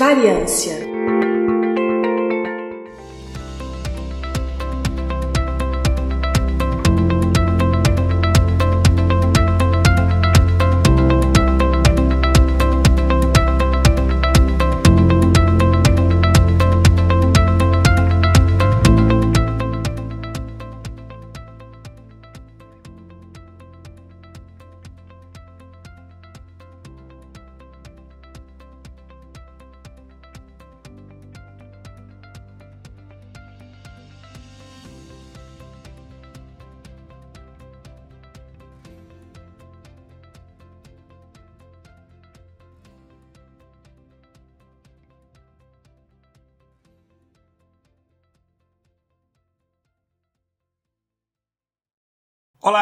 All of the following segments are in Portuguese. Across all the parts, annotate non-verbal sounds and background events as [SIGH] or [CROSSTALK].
Variância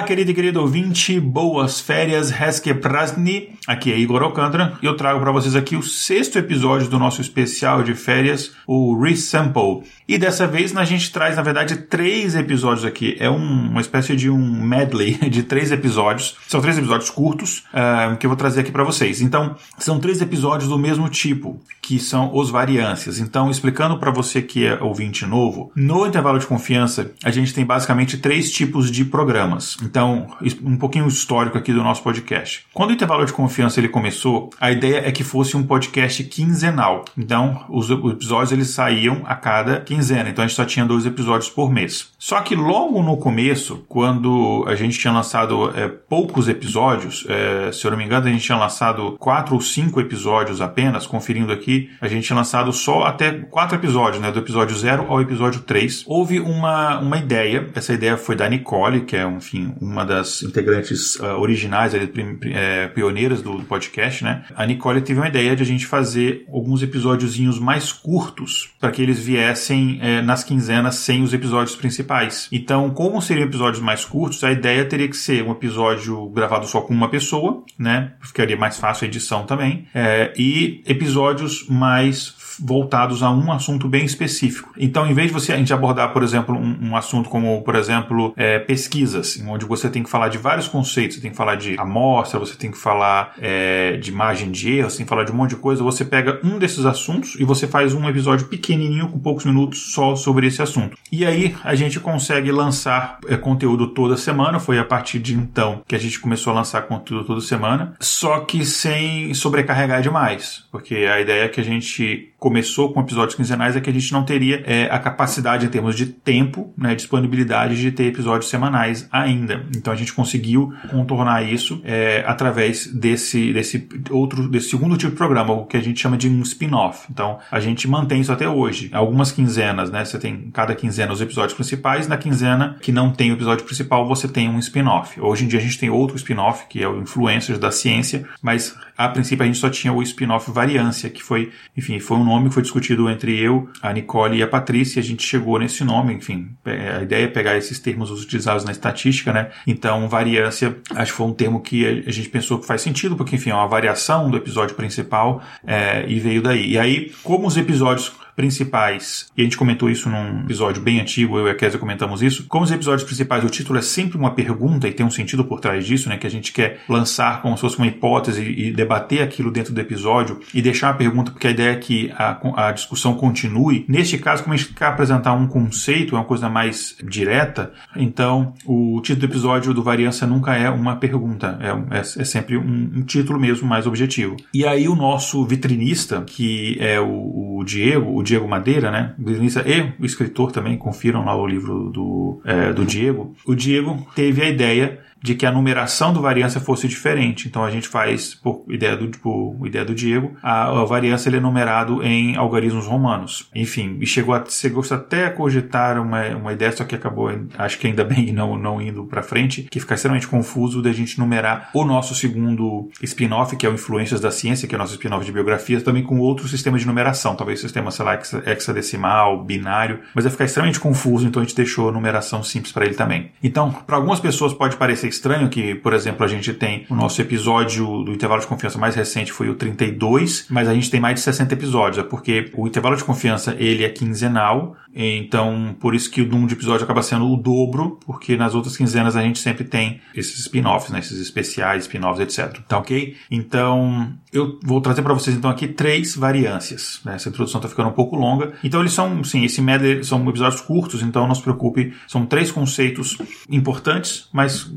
querido e querido ouvinte, boas férias, Heske Prasni, aqui é Igor Alcântara e eu trago para vocês aqui o sexto episódio do nosso especial de férias, o Resample. E dessa vez a gente traz, na verdade, três episódios aqui. É um, uma espécie de um medley [LAUGHS] de três episódios. São três episódios curtos uh, que eu vou trazer aqui para vocês. Então, são três episódios do mesmo tipo, que são os variâncias. Então, explicando para você que é ouvinte novo, no intervalo de confiança a gente tem basicamente três tipos de programas. Então, um pouquinho histórico aqui do nosso podcast. Quando o intervalo de confiança ele começou, a ideia é que fosse um podcast quinzenal. Então, os episódios eles saíam a cada quinzena. Então, a gente só tinha dois episódios por mês. Só que logo no começo, quando a gente tinha lançado é, poucos episódios, é, se eu não me engano, a gente tinha lançado quatro ou cinco episódios apenas, conferindo aqui, a gente tinha lançado só até quatro episódios, né, do episódio 0 ao episódio 3. Houve uma, uma ideia, essa ideia foi da Nicole, que é, enfim, uma das integrantes uh, originais, ali, é, pioneiras podcast, né? A Nicole teve uma ideia de a gente fazer alguns episódiozinhos mais curtos para que eles viessem é, nas quinzenas sem os episódios principais. Então, como seriam episódios mais curtos, a ideia teria que ser um episódio gravado só com uma pessoa, né? Ficaria mais fácil a edição também. É, e episódios mais voltados a um assunto bem específico. Então, em vez de você a gente abordar, por exemplo, um, um assunto como, por exemplo, é, pesquisas, onde você tem que falar de vários conceitos, você tem que falar de amostra, você tem que falar é, de margem de erro, que falar de um monte de coisa, você pega um desses assuntos e você faz um episódio pequenininho com poucos minutos só sobre esse assunto. E aí a gente consegue lançar é, conteúdo toda semana, foi a partir de então que a gente começou a lançar conteúdo toda semana, só que sem sobrecarregar demais, porque a ideia é que a gente começou com episódios quinzenais é que a gente não teria é, a capacidade em termos de tempo, né, disponibilidade de ter episódios semanais ainda. Então a gente conseguiu contornar isso é, através desse, desse outro, desse segundo tipo de programa, o que a gente chama de um spin-off. Então a gente mantém isso até hoje. Algumas quinzenas, né? Você tem cada quinzena os episódios principais, na quinzena que não tem o episódio principal, você tem um spin-off. Hoje em dia a gente tem outro spin-off, que é o Influencers da Ciência, mas a princípio a gente só tinha o spin-off Variância, que foi, enfim, foi um nome que foi discutido entre eu, a Nicole e a Patrícia, a gente chegou nesse nome, enfim, a ideia é pegar esses termos utilizados na estatística, né? Então, variância, acho que foi um termo que a gente pensou que faz sentido, porque, enfim, é uma variação do episódio principal é, e veio daí. E aí, como os episódios principais, e a gente comentou isso num episódio bem antigo, eu e a Kézia comentamos isso, como os episódios principais, o título é sempre uma pergunta e tem um sentido por trás disso, né, que a gente quer lançar como se fosse uma hipótese e debater aquilo dentro do episódio e deixar a pergunta, porque a ideia é que a, a discussão continue. Neste caso, como a gente quer apresentar um conceito, é uma coisa mais direta, então o título do episódio do Variância nunca é uma pergunta, é, é, é sempre um, um, título mesmo mais objetivo. E aí o nosso vitrinista, que é o, o Diego, o Diego Madeira, né? Violinista e o escritor também, confiram lá o livro do, é, do Diego. O Diego teve a ideia de que a numeração do variância fosse diferente. Então a gente faz, por ideia do, por ideia do Diego, a, a variância ele é numerado em algarismos romanos. Enfim, chegou a, chegou até a cogitar uma, uma ideia, só que acabou, acho que ainda bem [LAUGHS] não, não indo para frente, que fica extremamente confuso da gente numerar o nosso segundo spin-off, que é o Influências da Ciência, que é o nosso spin-off de biografias, também com outro sistema de numeração, talvez sistema, sei lá, hexadecimal, binário, mas vai ficar extremamente confuso, então a gente deixou a numeração simples para ele também. Então, para algumas pessoas pode parecer parecer estranho que, por exemplo, a gente tem o nosso episódio do intervalo de confiança mais recente foi o 32, mas a gente tem mais de 60 episódios, é porque o intervalo de confiança ele é quinzenal, então por isso que o número de episódios acaba sendo o dobro, porque nas outras quinzenas a gente sempre tem esses spin-offs, né, esses especiais, spin-offs, etc. Tá ok? Então eu vou trazer para vocês então aqui três variâncias. Né? Essa introdução está ficando um pouco longa. Então eles são, sim, esse medley são episódios curtos, então não se preocupe, são três conceitos importantes, mas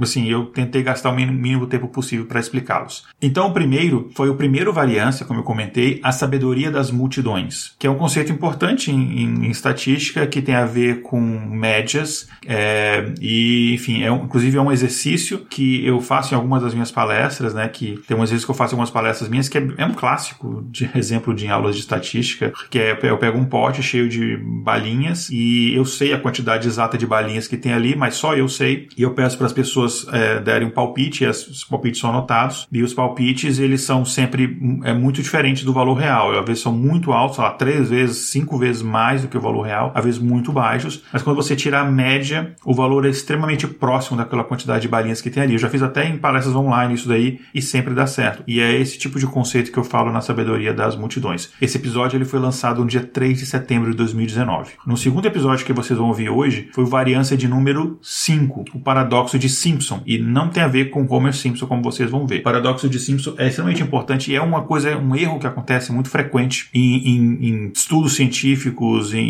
assim, eu tentei gastar o mínimo tempo possível para explicá-los. Então o primeiro foi o primeiro variância, como eu comentei, a sabedoria das multidões, que é um conceito importante em, em, em estatística que tem a ver com médias é, e, enfim, é um, inclusive é um exercício que eu faço em algumas das minhas palestras, né? Que tem um exercício que eu faço em algumas palestras minhas que é, é um clássico de [LAUGHS] exemplo de aulas de estatística, que é eu pego um pote cheio de balinhas e eu sei a quantidade exata de balinhas que tem ali, mas só eu sei. E eu peço para as pessoas é, darem um palpite, e os palpites são anotados. E os palpites, eles são sempre é muito diferente do valor real. Às vezes são muito altos, sei lá, três vezes, cinco vezes mais do que o valor real, às vezes muito baixos. Mas quando você tira a média, o valor é extremamente próximo daquela quantidade de balinhas que tem ali. Eu já fiz até em palestras online isso daí e sempre dá certo. E é esse tipo de conceito que eu falo na sabedoria das multidões. Esse episódio ele foi lançado no dia 3 de setembro de 2019. No segundo episódio que vocês vão ouvir hoje foi variância de número 5, o paradoxo de Simpson, e não tem a ver com Homer Simpson como vocês vão ver. O paradoxo de Simpson é extremamente importante e é uma coisa, um erro que acontece muito frequente em, em, em estudos científicos, em,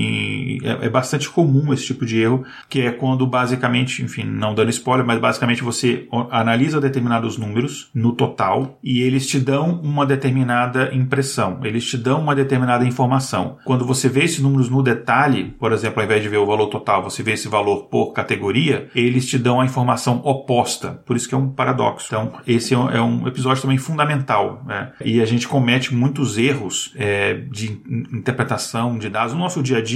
é, é, bastante comum esse tipo de erro, que é quando basicamente, enfim, não dando spoiler, mas basicamente você analisa determinados números no total e eles te dão uma determinada impressão, eles te dão uma determinada informação. Quando você vê esses números no detalhe, por exemplo, ao invés de ver o valor total, você vê esse valor por categoria, eles te dão a informação oposta. Por isso que é um paradoxo. Então, esse é um é episódio também fundamental. Né? E a gente comete muitos erros é, de interpretação de dados no nosso dia a dia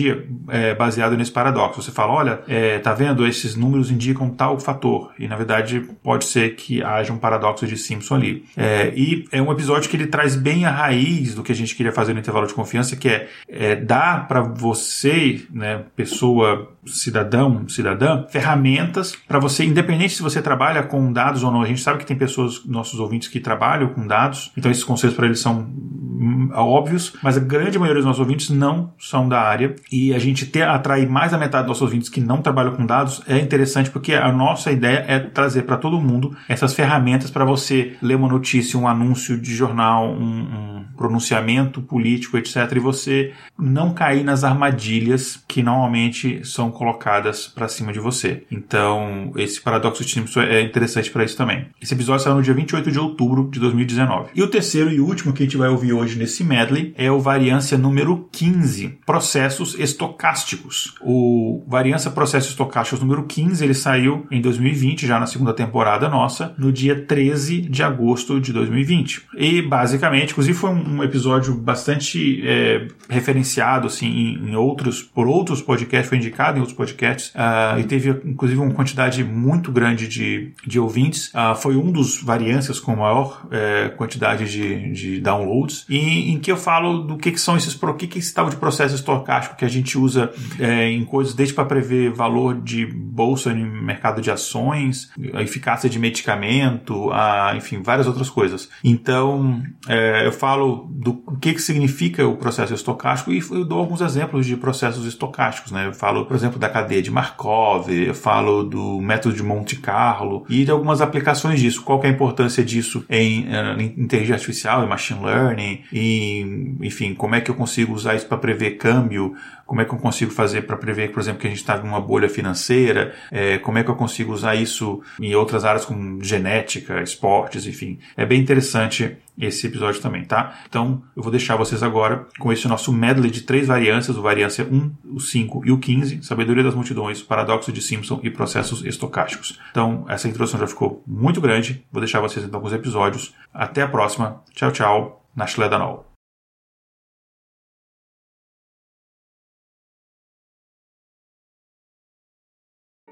é, baseado nesse paradoxo. Você fala, olha, é, tá vendo? Esses números indicam tal fator. E na verdade pode ser que haja um paradoxo de Simpson ali. É, e é um episódio que ele traz bem a raiz do que a gente queria fazer no intervalo de confiança, que é, é dar para você, né, pessoa, cidadão, cidadã, ferramentas para você, independente se você trabalha com dados ou não. A gente sabe que tem pessoas, nossos ouvintes, que trabalham com dados, então esses conceitos para eles são hum, óbvios, mas a grande maioria dos nossos ouvintes não são da área e a gente ter atrair mais da metade dos nossos ouvintes que não trabalham com dados é interessante porque a nossa ideia é trazer para todo mundo essas ferramentas para você ler uma notícia, um anúncio de jornal, um, um pronunciamento político, etc. E você não cair nas armadilhas que normalmente são colocadas para cima de você. Então, esse paradoxo de Simpson é interessante para isso também. Esse episódio saiu no dia 28 de outubro de 2019. E o terceiro e último que a gente vai ouvir hoje nesse medley é o variância número 15, processos estocásticos. O variância processos estocásticos número 15, ele saiu em 2020, já na segunda temporada nossa, no dia 13 de agosto de 2020. E basicamente, inclusive foi um episódio bastante é, referenciado assim em, em, outros por outros podcasts, foi indicado em outros podcasts uh, e teve inclusive uma quantidade muito grande de, de ouvintes. Uh, foi um dos variâncias com maior é, quantidade de, de downloads e em que eu falo do que, que são esses o que, que esse tal de processo estocástico que a gente usa é, em coisas desde para prever valor de bolsa no mercado de ações, a eficácia de medicamento, a, enfim, várias outras coisas. Então, é, eu falo do que, que significa o processo estocástico e eu dou alguns exemplos de processos estocásticos. Né? Eu falo, por exemplo, da cadeia de Markov, eu falo do método de Monte Carlo e de algumas aplicações disso. Qual é a importância disso em, eh, em inteligência artificial, em machine learning, e, enfim, como é que eu consigo usar isso para prever câmbio, como é que eu consigo fazer para prever, por exemplo, que a gente está numa bolha financeira? É, como é que eu consigo usar isso em outras áreas como genética, esportes, enfim. É bem interessante esse episódio também, tá? Então, eu vou deixar vocês agora com esse nosso medley de três variâncias, o variância 1, o 5 e o 15, sabedoria das multidões, paradoxo de Simpson e processos estocásticos. Então, essa introdução já ficou muito grande, vou deixar vocês então com os episódios. Até a próxima. Tchau, tchau. Na Schledanol.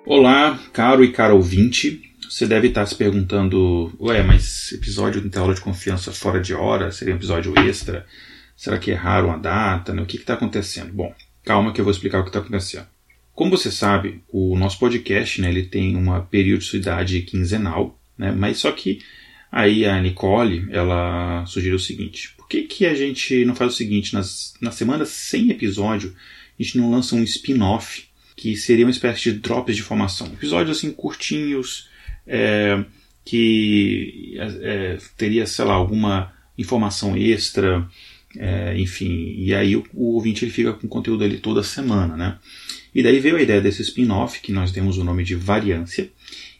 Olá, caro e caro ouvinte. Você deve estar se perguntando: ué, mas episódio de intervalo de confiança fora de hora seria um episódio extra? Será que erraram a data? Né? O que está acontecendo? Bom, calma que eu vou explicar o que está acontecendo. Como você sabe, o nosso podcast né, ele tem uma periodicidade quinzenal, né, mas só que aí a Nicole ela sugeriu o seguinte: por que, que a gente não faz o seguinte? Nas, na semana sem episódio, a gente não lança um spin-off que seria uma espécie de drops de informação. Episódios assim curtinhos, é, que é, teria, sei lá, alguma informação extra, é, enfim, e aí o, o, ouvinte ele fica com conteúdo ali toda semana, né? E daí veio a ideia desse spin-off, que nós temos o nome de variância,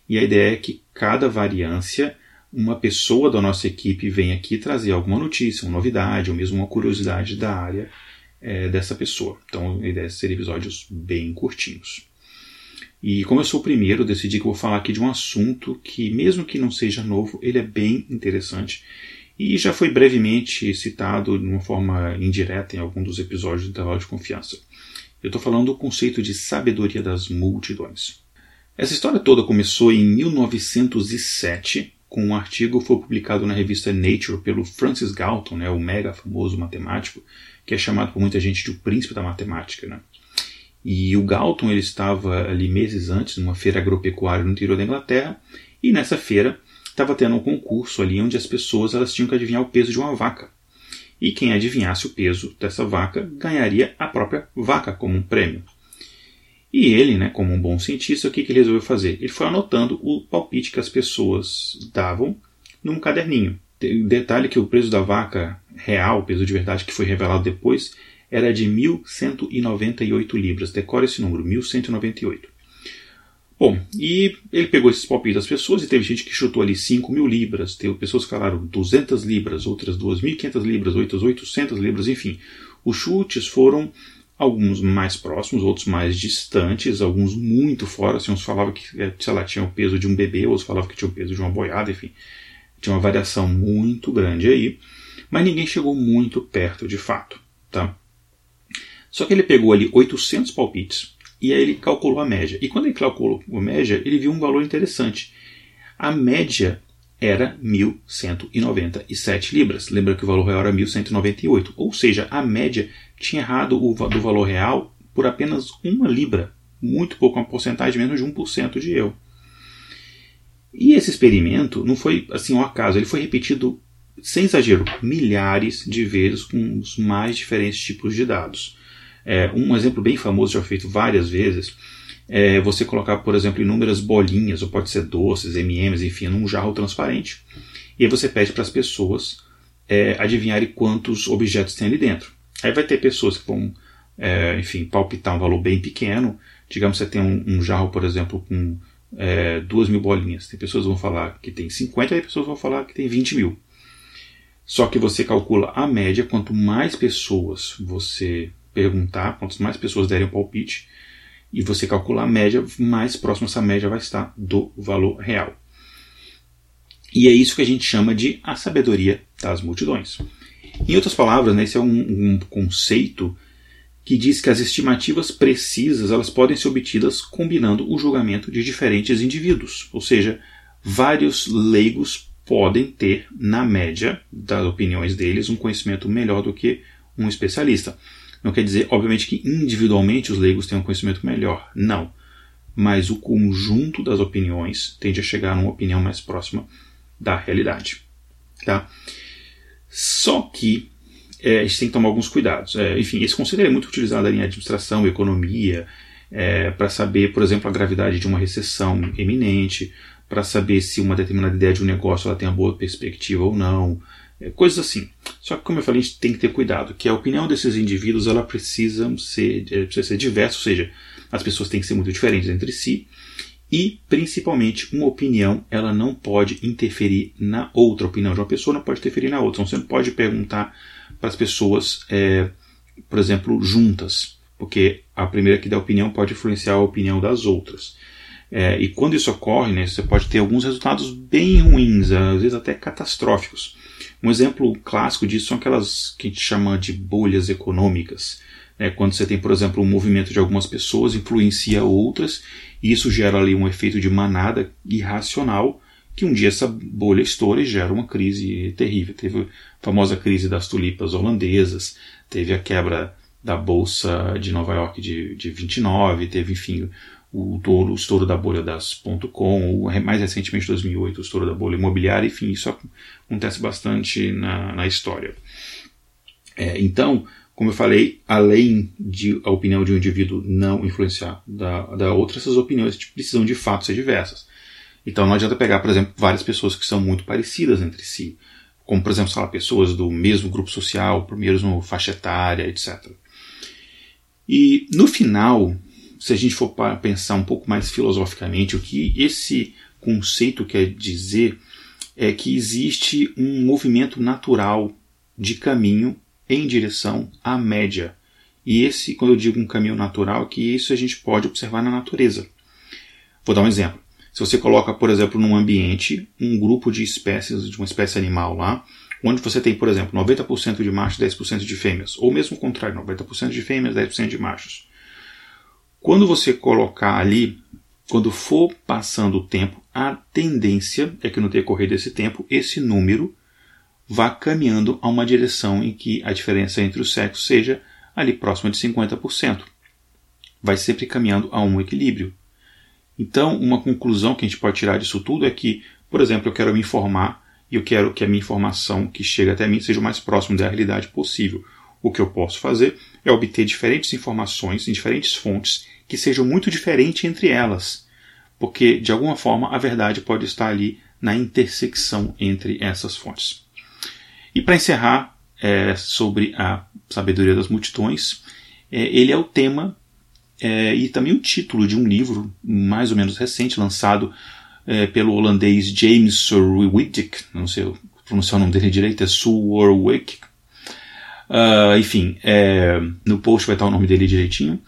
e a ideia é que cada variância, uma pessoa da nossa equipe vem aqui trazer alguma notícia, uma novidade, ou mesmo uma curiosidade da área é, dessa pessoa. Então a ideia é ser episódios bem curtinhos. E como eu sou o primeiro, decidi que vou falar aqui de um assunto que, mesmo que não seja novo, ele é bem interessante e já foi brevemente citado de uma forma indireta em algum dos episódios do Intervalo de Confiança. Eu estou falando do conceito de sabedoria das multidões. Essa história toda começou em 1907, com um artigo que foi publicado na revista Nature pelo Francis Galton, né, o mega famoso matemático, que é chamado por muita gente de o príncipe da matemática. Né? E o Galton ele estava ali meses antes, numa feira agropecuária no interior da Inglaterra, e nessa feira estava tendo um concurso ali onde as pessoas elas tinham que adivinhar o peso de uma vaca. E quem adivinhasse o peso dessa vaca ganharia a própria vaca como um prêmio. E ele, né, como um bom cientista, o que, que ele resolveu fazer? Ele foi anotando o palpite que as pessoas davam num caderninho. Detalhe que o preço da vaca real, o peso de verdade que foi revelado depois, era de 1.198 libras. Decore esse número, 1.198. Bom, e ele pegou esses palpites das pessoas e teve gente que chutou ali 5 mil libras, teve pessoas que falaram 200 libras, outras 2.500 libras, outras 800 libras, enfim. Os chutes foram alguns mais próximos, outros mais distantes, alguns muito fora. Assim, uns falavam que, eh, sei lá, tinha o peso de um bebê, outros falavam que tinha o peso de uma boiada, enfim. Tinha uma variação muito grande aí, mas ninguém chegou muito perto de fato, tá? Só que ele pegou ali 800 palpites e aí ele calculou a média. E quando ele calculou a média, ele viu um valor interessante. A média era 1.197 libras. Lembra que o valor real era 1.198. Ou seja, a média tinha errado o, do valor real por apenas uma libra. Muito pouco, uma porcentagem menos de 1% de erro. E esse experimento não foi assim um acaso, ele foi repetido, sem exagero, milhares de vezes com os mais diferentes tipos de dados. É, um exemplo bem famoso, já feito várias vezes, é você colocar, por exemplo, inúmeras bolinhas, ou pode ser doces, MMs, enfim, num jarro transparente. E aí você pede para as pessoas é, adivinharem quantos objetos tem ali dentro. Aí vai ter pessoas que vão, é, enfim, palpitar um valor bem pequeno. Digamos que você tem um, um jarro, por exemplo, com é, duas mil bolinhas. Tem pessoas que vão falar que tem 50 e pessoas vão falar que tem 20 mil. Só que você calcula a média, quanto mais pessoas você perguntar, quantas mais pessoas derem o palpite, e você calcular a média, mais próximo essa média vai estar do valor real. E é isso que a gente chama de a sabedoria das multidões. Em outras palavras, né, esse é um, um conceito que diz que as estimativas precisas elas podem ser obtidas combinando o julgamento de diferentes indivíduos, ou seja, vários leigos podem ter, na média das opiniões deles, um conhecimento melhor do que um especialista. Não quer dizer, obviamente, que individualmente os leigos têm um conhecimento melhor. Não. Mas o conjunto das opiniões tende a chegar a uma opinião mais próxima da realidade. Tá? Só que é, a gente tem que tomar alguns cuidados. É, enfim, esse conceito é muito utilizado em administração, economia, é, para saber, por exemplo, a gravidade de uma recessão iminente, para saber se uma determinada ideia de um negócio ela tem uma boa perspectiva ou não, é, coisas assim. Só que, como eu falei, a gente tem que ter cuidado, que a opinião desses indivíduos ela precisa ser, é, precisa ser diversa, ou seja, as pessoas têm que ser muito diferentes entre si e, principalmente, uma opinião ela não pode interferir na outra. A opinião de uma pessoa não pode interferir na outra. Então, você não pode perguntar para as pessoas, é, por exemplo, juntas, porque a primeira que dá opinião pode influenciar a opinião das outras. É, e quando isso ocorre, né, você pode ter alguns resultados bem ruins, às vezes até catastróficos. Um exemplo clássico disso são aquelas que a gente chama de bolhas econômicas. Né? Quando você tem, por exemplo, um movimento de algumas pessoas influencia outras, e isso gera ali um efeito de manada irracional, que um dia essa bolha estoura e gera uma crise terrível. Teve a famosa crise das tulipas holandesas, teve a quebra da Bolsa de Nova York de, de 29, teve, enfim, o, o estouro da bolha das .com, mais recentemente 2008 o estouro da bolha imobiliária, enfim, isso acontece bastante na, na história. É, então, como eu falei, além de a opinião de um indivíduo não influenciar da, da outra, essas opiniões precisam de fato ser diversas. Então não adianta pegar, por exemplo, várias pessoas que são muito parecidas entre si, como por exemplo, lá, pessoas do mesmo grupo social, mesmo faixa etária, etc. E no final, se a gente for pensar um pouco mais filosoficamente, o que esse conceito quer dizer é que existe um movimento natural de caminho em direção à média. E esse, quando eu digo um caminho natural, que isso a gente pode observar na natureza. Vou dar um exemplo. Se você coloca, por exemplo, num ambiente um grupo de espécies, de uma espécie animal lá, onde você tem, por exemplo, 90% de machos e 10% de fêmeas, ou mesmo o contrário, 90% de fêmeas, 10% de machos. Quando você colocar ali, quando for passando o tempo, a tendência é que no decorrer desse tempo, esse número vá caminhando a uma direção em que a diferença entre os sexos seja ali próxima de 50%. Vai sempre caminhando a um equilíbrio. Então, uma conclusão que a gente pode tirar disso tudo é que, por exemplo, eu quero me informar e eu quero que a minha informação que chega até mim seja o mais próximo da realidade possível. O que eu posso fazer é obter diferentes informações em diferentes fontes que sejam muito diferentes entre elas, porque de alguma forma a verdade pode estar ali na intersecção entre essas fontes. E para encerrar é, sobre a sabedoria das multidões, é, ele é o tema é, e também o título de um livro mais ou menos recente, lançado é, pelo holandês James Surwittig, não sei pronunciar o nome dele direito, é Surwittig. Uh, enfim, é, no post vai estar o nome dele direitinho.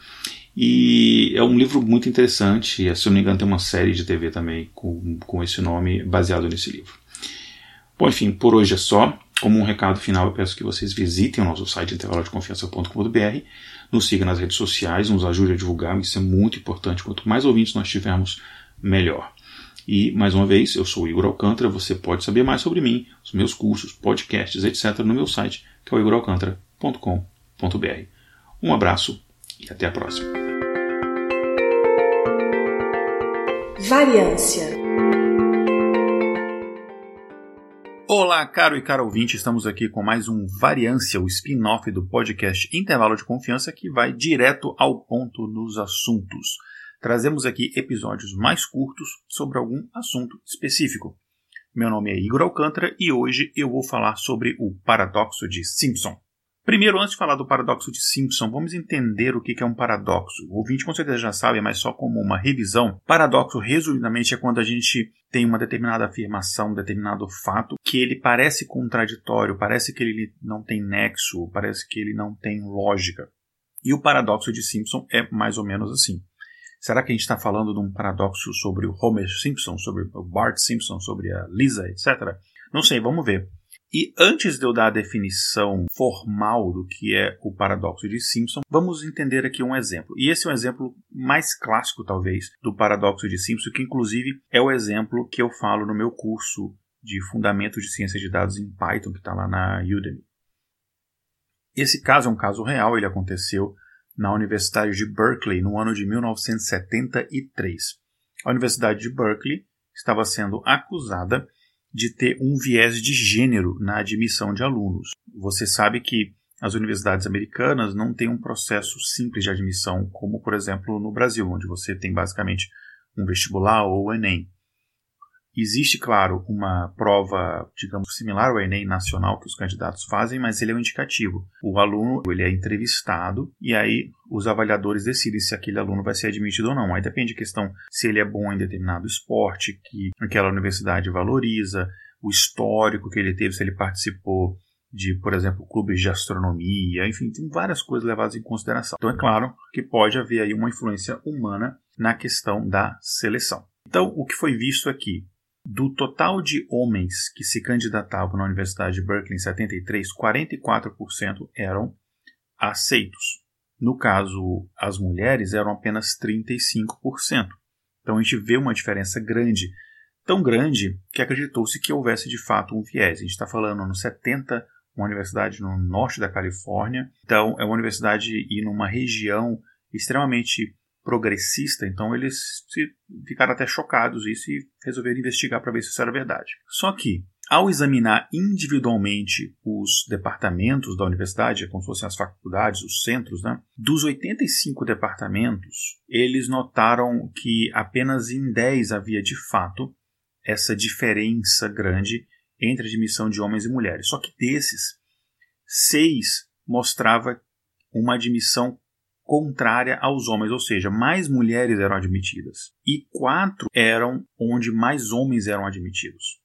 E é um livro muito interessante, e, se eu não me engano tem uma série de TV também com, com esse nome baseado nesse livro. Bom, enfim, por hoje é só. Como um recado final, eu peço que vocês visitem o nosso site intervalodeconfiança.com.br, nos siga nas redes sociais, nos ajude a divulgar, isso é muito importante. Quanto mais ouvintes nós tivermos, melhor. E, mais uma vez, eu sou o Igor Alcântara, você pode saber mais sobre mim, os meus cursos, podcasts, etc. no meu site, que é o igoralcântara.com.br. Um abraço e até a próxima. Variância. Olá, caro e caro ouvinte, estamos aqui com mais um Variância, o spin-off do podcast Intervalo de Confiança que vai direto ao ponto nos assuntos. Trazemos aqui episódios mais curtos sobre algum assunto específico. Meu nome é Igor Alcântara e hoje eu vou falar sobre o paradoxo de Simpson. Primeiro, antes de falar do paradoxo de Simpson, vamos entender o que é um paradoxo. O ouvinte com certeza já sabe, mas só como uma revisão. Paradoxo, resumidamente, é quando a gente tem uma determinada afirmação, um determinado fato, que ele parece contraditório, parece que ele não tem nexo, parece que ele não tem lógica. E o paradoxo de Simpson é mais ou menos assim. Será que a gente está falando de um paradoxo sobre o Homer Simpson, sobre o Bart Simpson, sobre a Lisa, etc? Não sei, vamos ver. E antes de eu dar a definição formal do que é o paradoxo de Simpson, vamos entender aqui um exemplo. E esse é um exemplo mais clássico, talvez, do paradoxo de Simpson, que inclusive é o exemplo que eu falo no meu curso de Fundamentos de Ciência de Dados em Python, que está lá na Udemy. Esse caso é um caso real, ele aconteceu na Universidade de Berkeley no ano de 1973. A Universidade de Berkeley estava sendo acusada de ter um viés de gênero na admissão de alunos. Você sabe que as universidades americanas não têm um processo simples de admissão, como, por exemplo, no Brasil, onde você tem basicamente um vestibular ou o Enem. Existe, claro, uma prova, digamos, similar ao Enem nacional que os candidatos fazem, mas ele é um indicativo. O aluno ele é entrevistado e aí os avaliadores decidem se aquele aluno vai ser admitido ou não. Aí depende da questão se ele é bom em determinado esporte que aquela universidade valoriza, o histórico que ele teve, se ele participou de, por exemplo, clubes de astronomia, enfim, tem várias coisas levadas em consideração. Então é claro que pode haver aí uma influência humana na questão da seleção. Então, o que foi visto aqui? Do total de homens que se candidatavam na Universidade de Berkeley em 73, 44% eram aceitos. No caso, as mulheres eram apenas 35%. Então a gente vê uma diferença grande, tão grande que acreditou-se que houvesse de fato um viés. A gente está falando nos 70 uma universidade no norte da Califórnia. Então, é uma universidade e numa região extremamente progressista, então eles ficaram até chocados isso e resolveram investigar para ver se isso era verdade. Só que, ao examinar individualmente os departamentos da universidade, como se fossem as faculdades, os centros, né, dos 85 departamentos, eles notaram que apenas em 10 havia de fato essa diferença grande entre a admissão de homens e mulheres. Só que desses, seis mostrava uma admissão contrária aos homens, ou seja, mais mulheres eram admitidas. E quatro eram onde mais homens eram admitidos.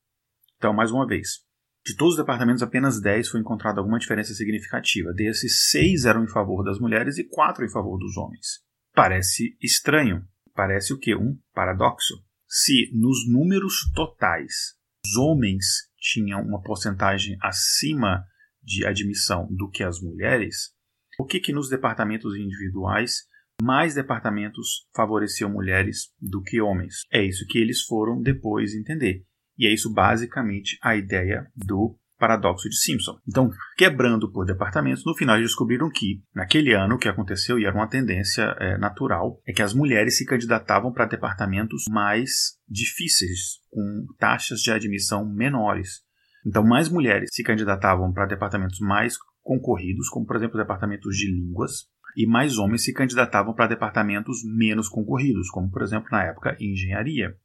Então, mais uma vez, de todos os departamentos, apenas 10 foi encontrada alguma diferença significativa. Desses, seis eram em favor das mulheres e quatro em favor dos homens. Parece estranho. Parece o que? Um paradoxo. Se nos números totais os homens tinham uma porcentagem acima de admissão do que as mulheres, o que, que nos departamentos individuais mais departamentos favoreciam mulheres do que homens? É isso que eles foram depois entender. E é isso basicamente a ideia do paradoxo de Simpson. Então, quebrando por departamentos, no final descobriram que, naquele ano, o que aconteceu, e era uma tendência é, natural, é que as mulheres se candidatavam para departamentos mais difíceis, com taxas de admissão menores. Então, mais mulheres se candidatavam para departamentos mais concorridos, como por exemplo departamentos de línguas, e mais homens se candidatavam para departamentos menos concorridos, como por exemplo na época engenharia.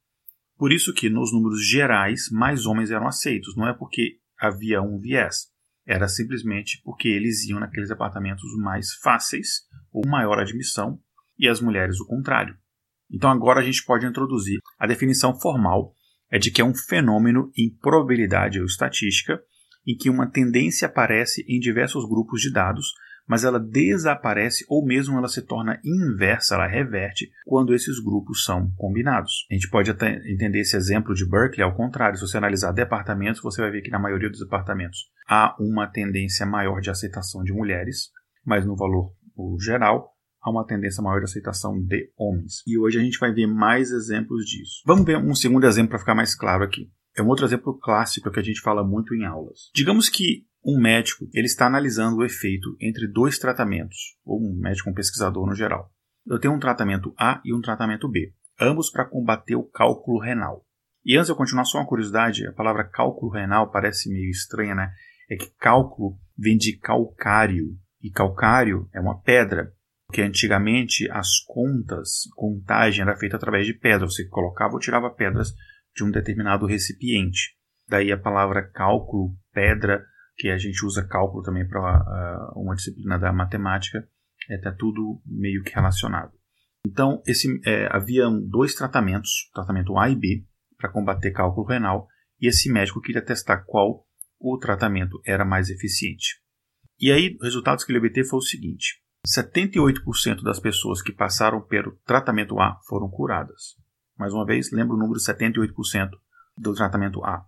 Por isso que nos números gerais mais homens eram aceitos, não é porque havia um viés, era simplesmente porque eles iam naqueles departamentos mais fáceis ou maior admissão e as mulheres o contrário. Então agora a gente pode introduzir a definição formal é de que é um fenômeno em probabilidade ou estatística em que uma tendência aparece em diversos grupos de dados, mas ela desaparece ou mesmo ela se torna inversa, ela reverte quando esses grupos são combinados. A gente pode até entender esse exemplo de Berkeley ao contrário. Se você analisar departamentos, você vai ver que na maioria dos departamentos há uma tendência maior de aceitação de mulheres, mas no valor geral há uma tendência maior de aceitação de homens. E hoje a gente vai ver mais exemplos disso. Vamos ver um segundo exemplo para ficar mais claro aqui. É um outro exemplo clássico que a gente fala muito em aulas. Digamos que um médico ele está analisando o efeito entre dois tratamentos, ou um médico, um pesquisador no geral. Eu tenho um tratamento A e um tratamento B, ambos para combater o cálculo renal. E antes de eu continuar, só uma curiosidade: a palavra cálculo renal parece meio estranha, né? É que cálculo vem de calcário, e calcário é uma pedra, porque antigamente as contas, contagem era feita através de pedra. Você colocava ou tirava pedras de um determinado recipiente. Daí a palavra cálculo, pedra, que a gente usa cálculo também para uh, uma disciplina da matemática, está é, tudo meio que relacionado. Então, esse, é, havia dois tratamentos, tratamento A e B, para combater cálculo renal, e esse médico queria testar qual o tratamento era mais eficiente. E aí, os resultados que ele obteve foi o seguinte: 78% das pessoas que passaram pelo tratamento A foram curadas. Mais uma vez, lembra o número 78% do tratamento A.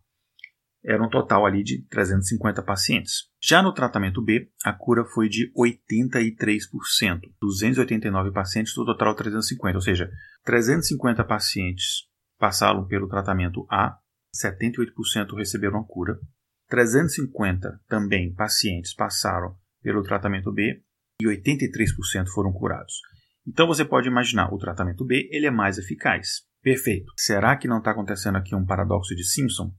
Era um total ali de 350 pacientes. Já no tratamento B, a cura foi de 83%. 289 pacientes do total 350, ou seja, 350 pacientes passaram pelo tratamento A, 78% receberam a cura. 350 também pacientes passaram pelo tratamento B e 83% foram curados. Então você pode imaginar, o tratamento B ele é mais eficaz. Perfeito. Será que não está acontecendo aqui um paradoxo de Simpson?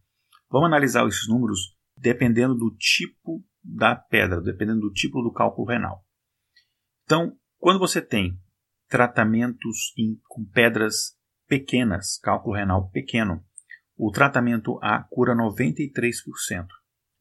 Vamos analisar esses números dependendo do tipo da pedra, dependendo do tipo do cálculo renal. Então, quando você tem tratamentos em, com pedras pequenas, cálculo renal pequeno, o tratamento A cura 93%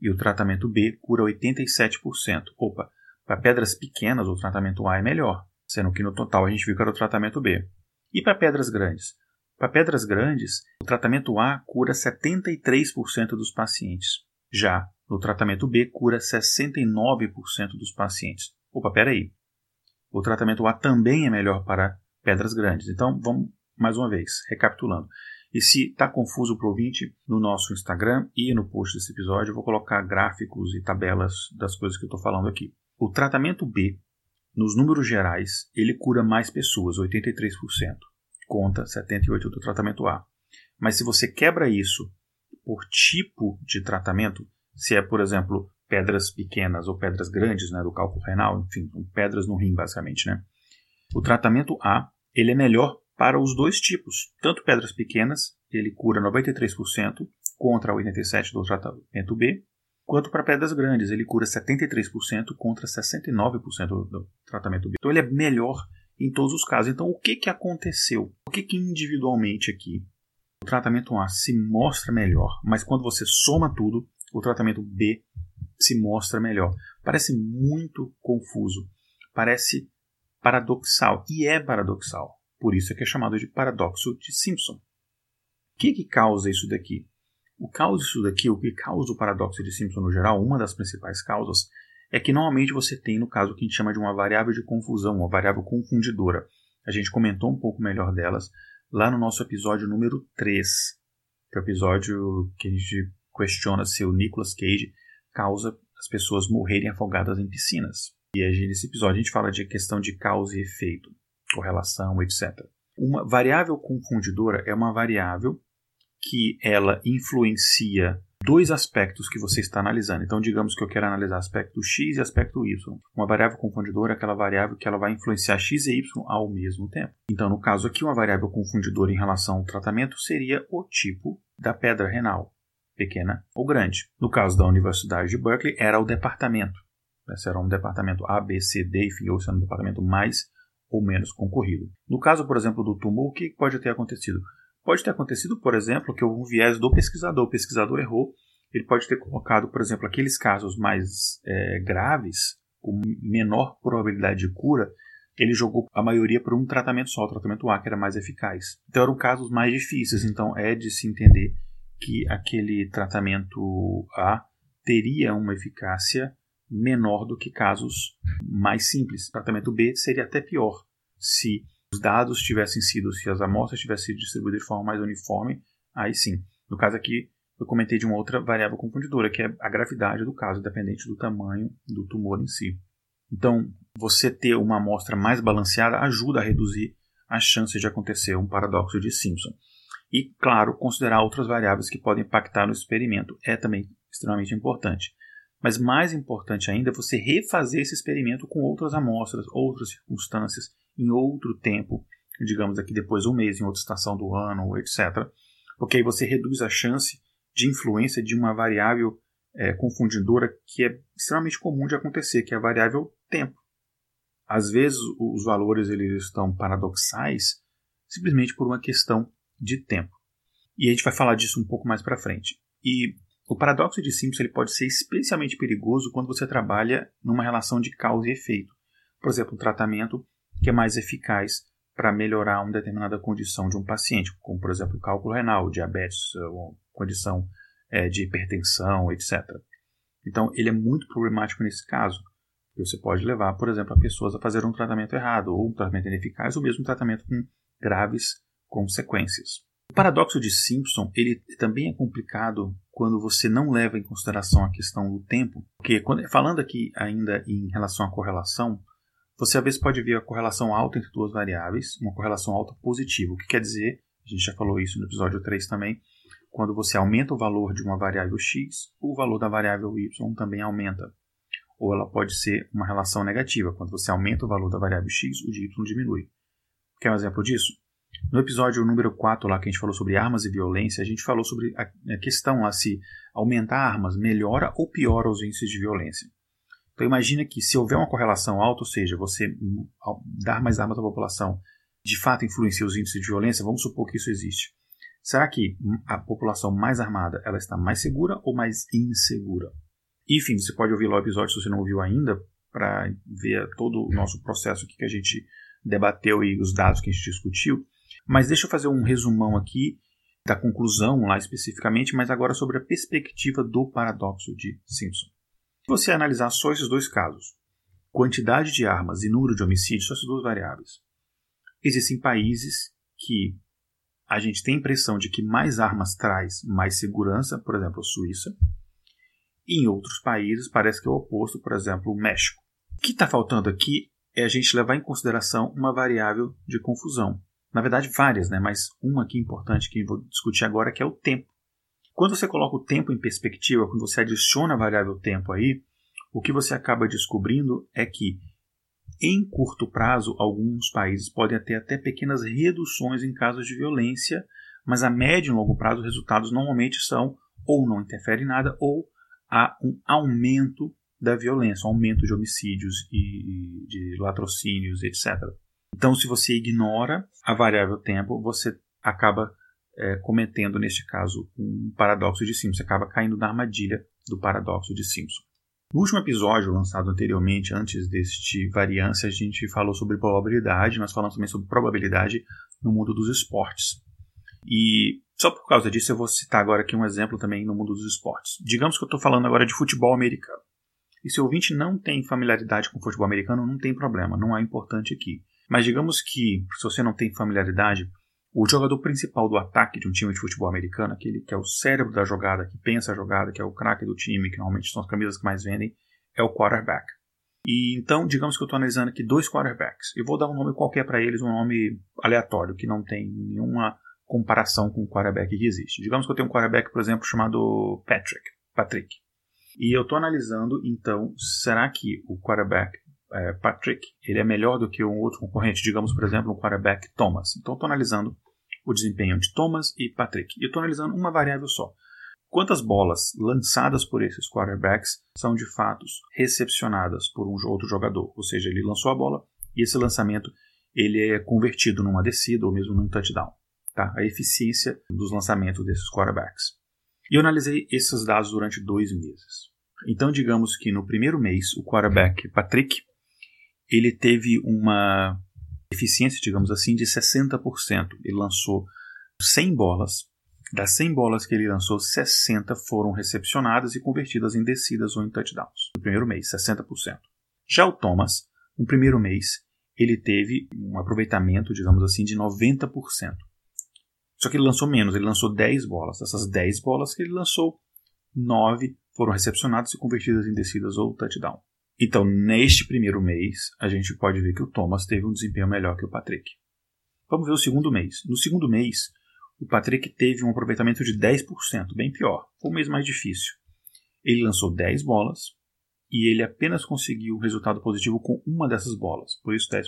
e o tratamento B cura 87%. Opa, para pedras pequenas o tratamento A é melhor, sendo que no total a gente viu que era o tratamento B. E para pedras grandes? Para pedras grandes, o tratamento A cura 73% dos pacientes. Já no tratamento B, cura 69% dos pacientes. Opa, peraí. O tratamento A também é melhor para pedras grandes. Então, vamos mais uma vez, recapitulando. E se está confuso o ouvinte, no nosso Instagram e no post desse episódio eu vou colocar gráficos e tabelas das coisas que eu estou falando aqui. O tratamento B, nos números gerais, ele cura mais pessoas, 83% conta 78 do tratamento A. Mas se você quebra isso por tipo de tratamento, se é, por exemplo, pedras pequenas ou pedras grandes, né, do cálculo renal, enfim, pedras no rim basicamente, né? O tratamento A, ele é melhor para os dois tipos, tanto pedras pequenas, ele cura 93% contra 87% do tratamento B, quanto para pedras grandes, ele cura 73% contra 69% do tratamento B. Então ele é melhor em todos os casos. Então o que, que aconteceu? O que, que individualmente aqui o tratamento A se mostra melhor, mas quando você soma tudo, o tratamento B se mostra melhor. Parece muito confuso, parece paradoxal, e é paradoxal. Por isso é que é chamado de paradoxo de Simpson. O que, que causa isso daqui? O causa isso daqui, o que causa o paradoxo de Simpson no geral, uma das principais causas, é que normalmente você tem, no caso, o que a gente chama de uma variável de confusão, uma variável confundidora. A gente comentou um pouco melhor delas lá no nosso episódio número 3, que é o episódio que a gente questiona se o Nicolas Cage causa as pessoas morrerem afogadas em piscinas. E aí, nesse episódio a gente fala de questão de causa e efeito, correlação, etc. Uma variável confundidora é uma variável que ela influencia dois aspectos que você está analisando. Então, digamos que eu quero analisar aspecto x e aspecto y. Uma variável confundidora é aquela variável que ela vai influenciar x e y ao mesmo tempo. Então, no caso aqui, uma variável confundidora em relação ao tratamento seria o tipo da pedra renal, pequena ou grande. No caso da Universidade de Berkeley, era o departamento. Esse era um departamento A, B, C, D, enfim, ou seja, um departamento mais ou menos concorrido. No caso, por exemplo, do tumor, o que pode ter acontecido? Pode ter acontecido, por exemplo, que houve um viés do pesquisador. O pesquisador errou. Ele pode ter colocado, por exemplo, aqueles casos mais é, graves, com menor probabilidade de cura, ele jogou a maioria por um tratamento só, o tratamento A, que era mais eficaz. Então eram casos mais difíceis. Então é de se entender que aquele tratamento A teria uma eficácia menor do que casos mais simples. O tratamento B seria até pior se os dados tivessem sido, se as amostras tivessem sido distribuídas de forma mais uniforme, aí sim. No caso aqui, eu comentei de uma outra variável confundidora, que é a gravidade do caso, dependente do tamanho do tumor em si. Então, você ter uma amostra mais balanceada ajuda a reduzir as chances de acontecer um paradoxo de Simpson. E, claro, considerar outras variáveis que podem impactar no experimento é também extremamente importante. Mas mais importante ainda é você refazer esse experimento com outras amostras, outras circunstâncias, em outro tempo, digamos aqui depois de um mês, em outra estação do ano, etc. Porque aí você reduz a chance de influência de uma variável é, confundidora que é extremamente comum de acontecer, que é a variável tempo. Às vezes os valores eles estão paradoxais simplesmente por uma questão de tempo. E a gente vai falar disso um pouco mais para frente. E o paradoxo de Simpson ele pode ser especialmente perigoso quando você trabalha numa relação de causa e efeito. Por exemplo, um tratamento que é mais eficaz para melhorar uma determinada condição de um paciente, como por exemplo cálculo renal, diabetes, condição é, de hipertensão, etc. Então, ele é muito problemático nesse caso. Você pode levar, por exemplo, a pessoas a fazer um tratamento errado, ou um tratamento ineficaz, ou mesmo um tratamento com graves consequências. O paradoxo de Simpson ele também é complicado quando você não leva em consideração a questão do tempo, porque quando, falando aqui ainda em relação à correlação, você às vezes pode ver a correlação alta entre duas variáveis, uma correlação alta positiva. O que quer dizer, a gente já falou isso no episódio 3 também, quando você aumenta o valor de uma variável x, o valor da variável y também aumenta. Ou ela pode ser uma relação negativa, quando você aumenta o valor da variável x, o de y diminui. Quer um exemplo disso? No episódio número 4, lá que a gente falou sobre armas e violência, a gente falou sobre a questão lá se aumentar armas melhora ou piora os índices de violência. Então imagina que se houver uma correlação alta, ou seja, você dar mais armas à população, de fato influencia os índices de violência, vamos supor que isso existe. Será que a população mais armada ela está mais segura ou mais insegura? Enfim, você pode ouvir lá o episódio se você não ouviu ainda, para ver todo o nosso processo que a gente debateu e os dados que a gente discutiu. Mas deixa eu fazer um resumão aqui da conclusão lá especificamente, mas agora sobre a perspectiva do paradoxo de Simpson. Se você analisar só esses dois casos, quantidade de armas e número de homicídios, só essas duas variáveis, existem países que a gente tem a impressão de que mais armas traz mais segurança, por exemplo, a Suíça. E em outros países parece que é o oposto, por exemplo, o México. O que está faltando aqui é a gente levar em consideração uma variável de confusão. Na verdade, várias, né? mas uma aqui importante que eu vou discutir agora que é o tempo. Quando você coloca o tempo em perspectiva, quando você adiciona a variável tempo aí, o que você acaba descobrindo é que em curto prazo, alguns países podem ter até pequenas reduções em casos de violência, mas a médio e longo prazo, os resultados normalmente são ou não interferem em nada ou há um aumento da violência, um aumento de homicídios e de latrocínios, etc. Então, se você ignora a variável tempo, você acaba é, cometendo, neste caso, um paradoxo de Simpson. Você acaba caindo na armadilha do paradoxo de Simpson. No último episódio lançado anteriormente, antes deste variância, a gente falou sobre probabilidade, nós falamos também sobre probabilidade no mundo dos esportes. E só por causa disso eu vou citar agora aqui um exemplo também no mundo dos esportes. Digamos que eu estou falando agora de futebol americano. E se o ouvinte não tem familiaridade com futebol americano, não tem problema, não é importante aqui. Mas digamos que, se você não tem familiaridade, o jogador principal do ataque de um time de futebol americano, aquele que é o cérebro da jogada, que pensa a jogada, que é o craque do time, que normalmente são as camisas que mais vendem, é o quarterback. E então, digamos que eu estou analisando aqui dois quarterbacks. Eu vou dar um nome qualquer para eles, um nome aleatório, que não tem nenhuma comparação com o quarterback que existe. Digamos que eu tenho um quarterback, por exemplo, chamado Patrick. Patrick. E eu estou analisando, então, será que o quarterback é, Patrick ele é melhor do que um outro concorrente, digamos, por exemplo, o quarterback Thomas. Então, estou analisando o desempenho de Thomas e Patrick. E eu estou analisando uma variável só. Quantas bolas lançadas por esses quarterbacks são de fato recepcionadas por um outro jogador? Ou seja, ele lançou a bola e esse lançamento ele é convertido numa descida ou mesmo num touchdown. Tá? A eficiência dos lançamentos desses quarterbacks. E eu analisei esses dados durante dois meses. Então, digamos que no primeiro mês, o quarterback Patrick ele teve uma eficiência, digamos assim, de 60%. Ele lançou 100 bolas. Das 100 bolas que ele lançou, 60 foram recepcionadas e convertidas em descidas ou em touchdowns. No primeiro mês, 60%. Já o Thomas, no primeiro mês, ele teve um aproveitamento, digamos assim, de 90%. Só que ele lançou menos, ele lançou 10 bolas. Dessas 10 bolas que ele lançou, 9 foram recepcionadas e convertidas em descidas ou touchdown. Então, neste primeiro mês, a gente pode ver que o Thomas teve um desempenho melhor que o Patrick. Vamos ver o segundo mês. No segundo mês, o Patrick teve um aproveitamento de 10%, bem pior. Foi o mês mais difícil. Ele lançou 10 bolas e ele apenas conseguiu um resultado positivo com uma dessas bolas, por isso 10%.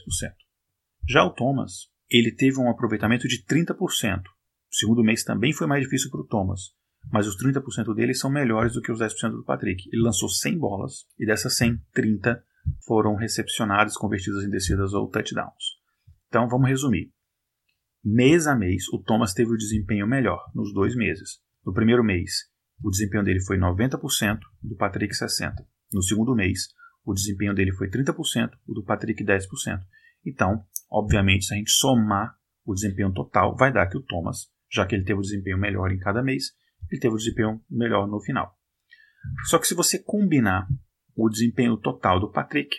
Já o Thomas, ele teve um aproveitamento de 30%. O segundo mês também foi mais difícil para o Thomas mas os 30% dele são melhores do que os 10% do Patrick. Ele lançou 100 bolas e dessas 100, 30 foram recepcionadas, convertidas em descidas ou touchdowns. Então vamos resumir. Mês a mês, o Thomas teve o desempenho melhor nos dois meses. No primeiro mês, o desempenho dele foi 90%, do Patrick 60%. No segundo mês, o desempenho dele foi 30%, o do Patrick 10%. Então, obviamente, se a gente somar o desempenho total, vai dar que o Thomas, já que ele teve o desempenho melhor em cada mês, ele teve o desempenho melhor no final. Só que se você combinar o desempenho total do Patrick,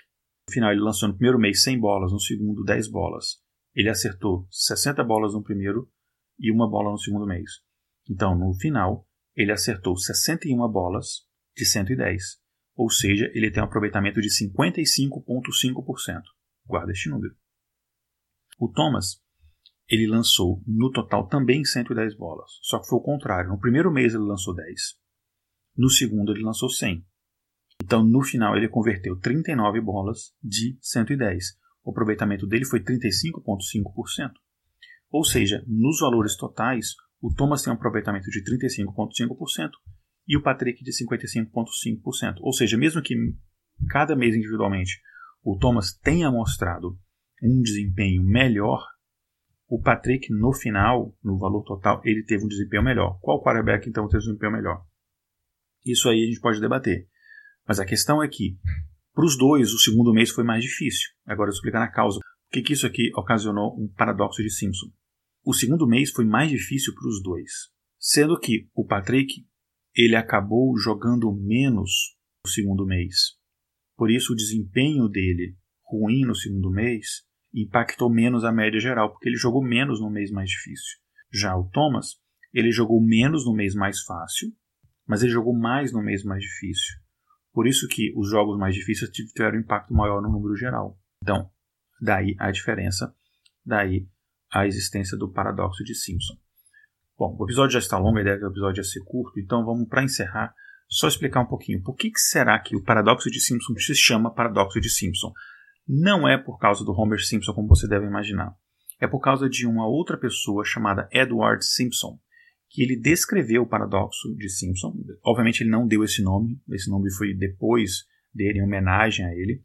no final ele lançou no primeiro mês 100 bolas, no segundo 10 bolas. Ele acertou 60 bolas no primeiro e uma bola no segundo mês. Então, no final, ele acertou 61 bolas de 110. Ou seja, ele tem um aproveitamento de 55,5%. Guarda este número. O Thomas ele lançou no total também 110 bolas. Só que foi o contrário. No primeiro mês ele lançou 10. No segundo ele lançou 100. Então no final ele converteu 39 bolas de 110. O aproveitamento dele foi 35,5%. Ou seja, nos valores totais, o Thomas tem um aproveitamento de 35,5% e o Patrick de 55,5%. Ou seja, mesmo que cada mês individualmente o Thomas tenha mostrado um desempenho melhor o Patrick, no final, no valor total, ele teve um desempenho melhor. Qual quarterback, então, teve um desempenho melhor? Isso aí a gente pode debater. Mas a questão é que, para os dois, o segundo mês foi mais difícil. Agora eu vou explicar na causa. Por que, que isso aqui ocasionou um paradoxo de Simpson? O segundo mês foi mais difícil para os dois. Sendo que o Patrick, ele acabou jogando menos no segundo mês. Por isso, o desempenho dele ruim no segundo mês impactou menos a média geral, porque ele jogou menos no mês mais difícil. Já o Thomas, ele jogou menos no mês mais fácil, mas ele jogou mais no mês mais difícil. Por isso que os jogos mais difíceis tiveram um impacto maior no número geral. Então, daí a diferença, daí a existência do paradoxo de Simpson. Bom, o episódio já está longo, a ideia é que o episódio ia ser curto, então vamos para encerrar só explicar um pouquinho. Por que, que será que o paradoxo de Simpson se chama paradoxo de Simpson? Não é por causa do Homer Simpson, como você deve imaginar. É por causa de uma outra pessoa chamada Edward Simpson, que ele descreveu o paradoxo de Simpson. Obviamente ele não deu esse nome, esse nome foi depois dele, em homenagem a ele.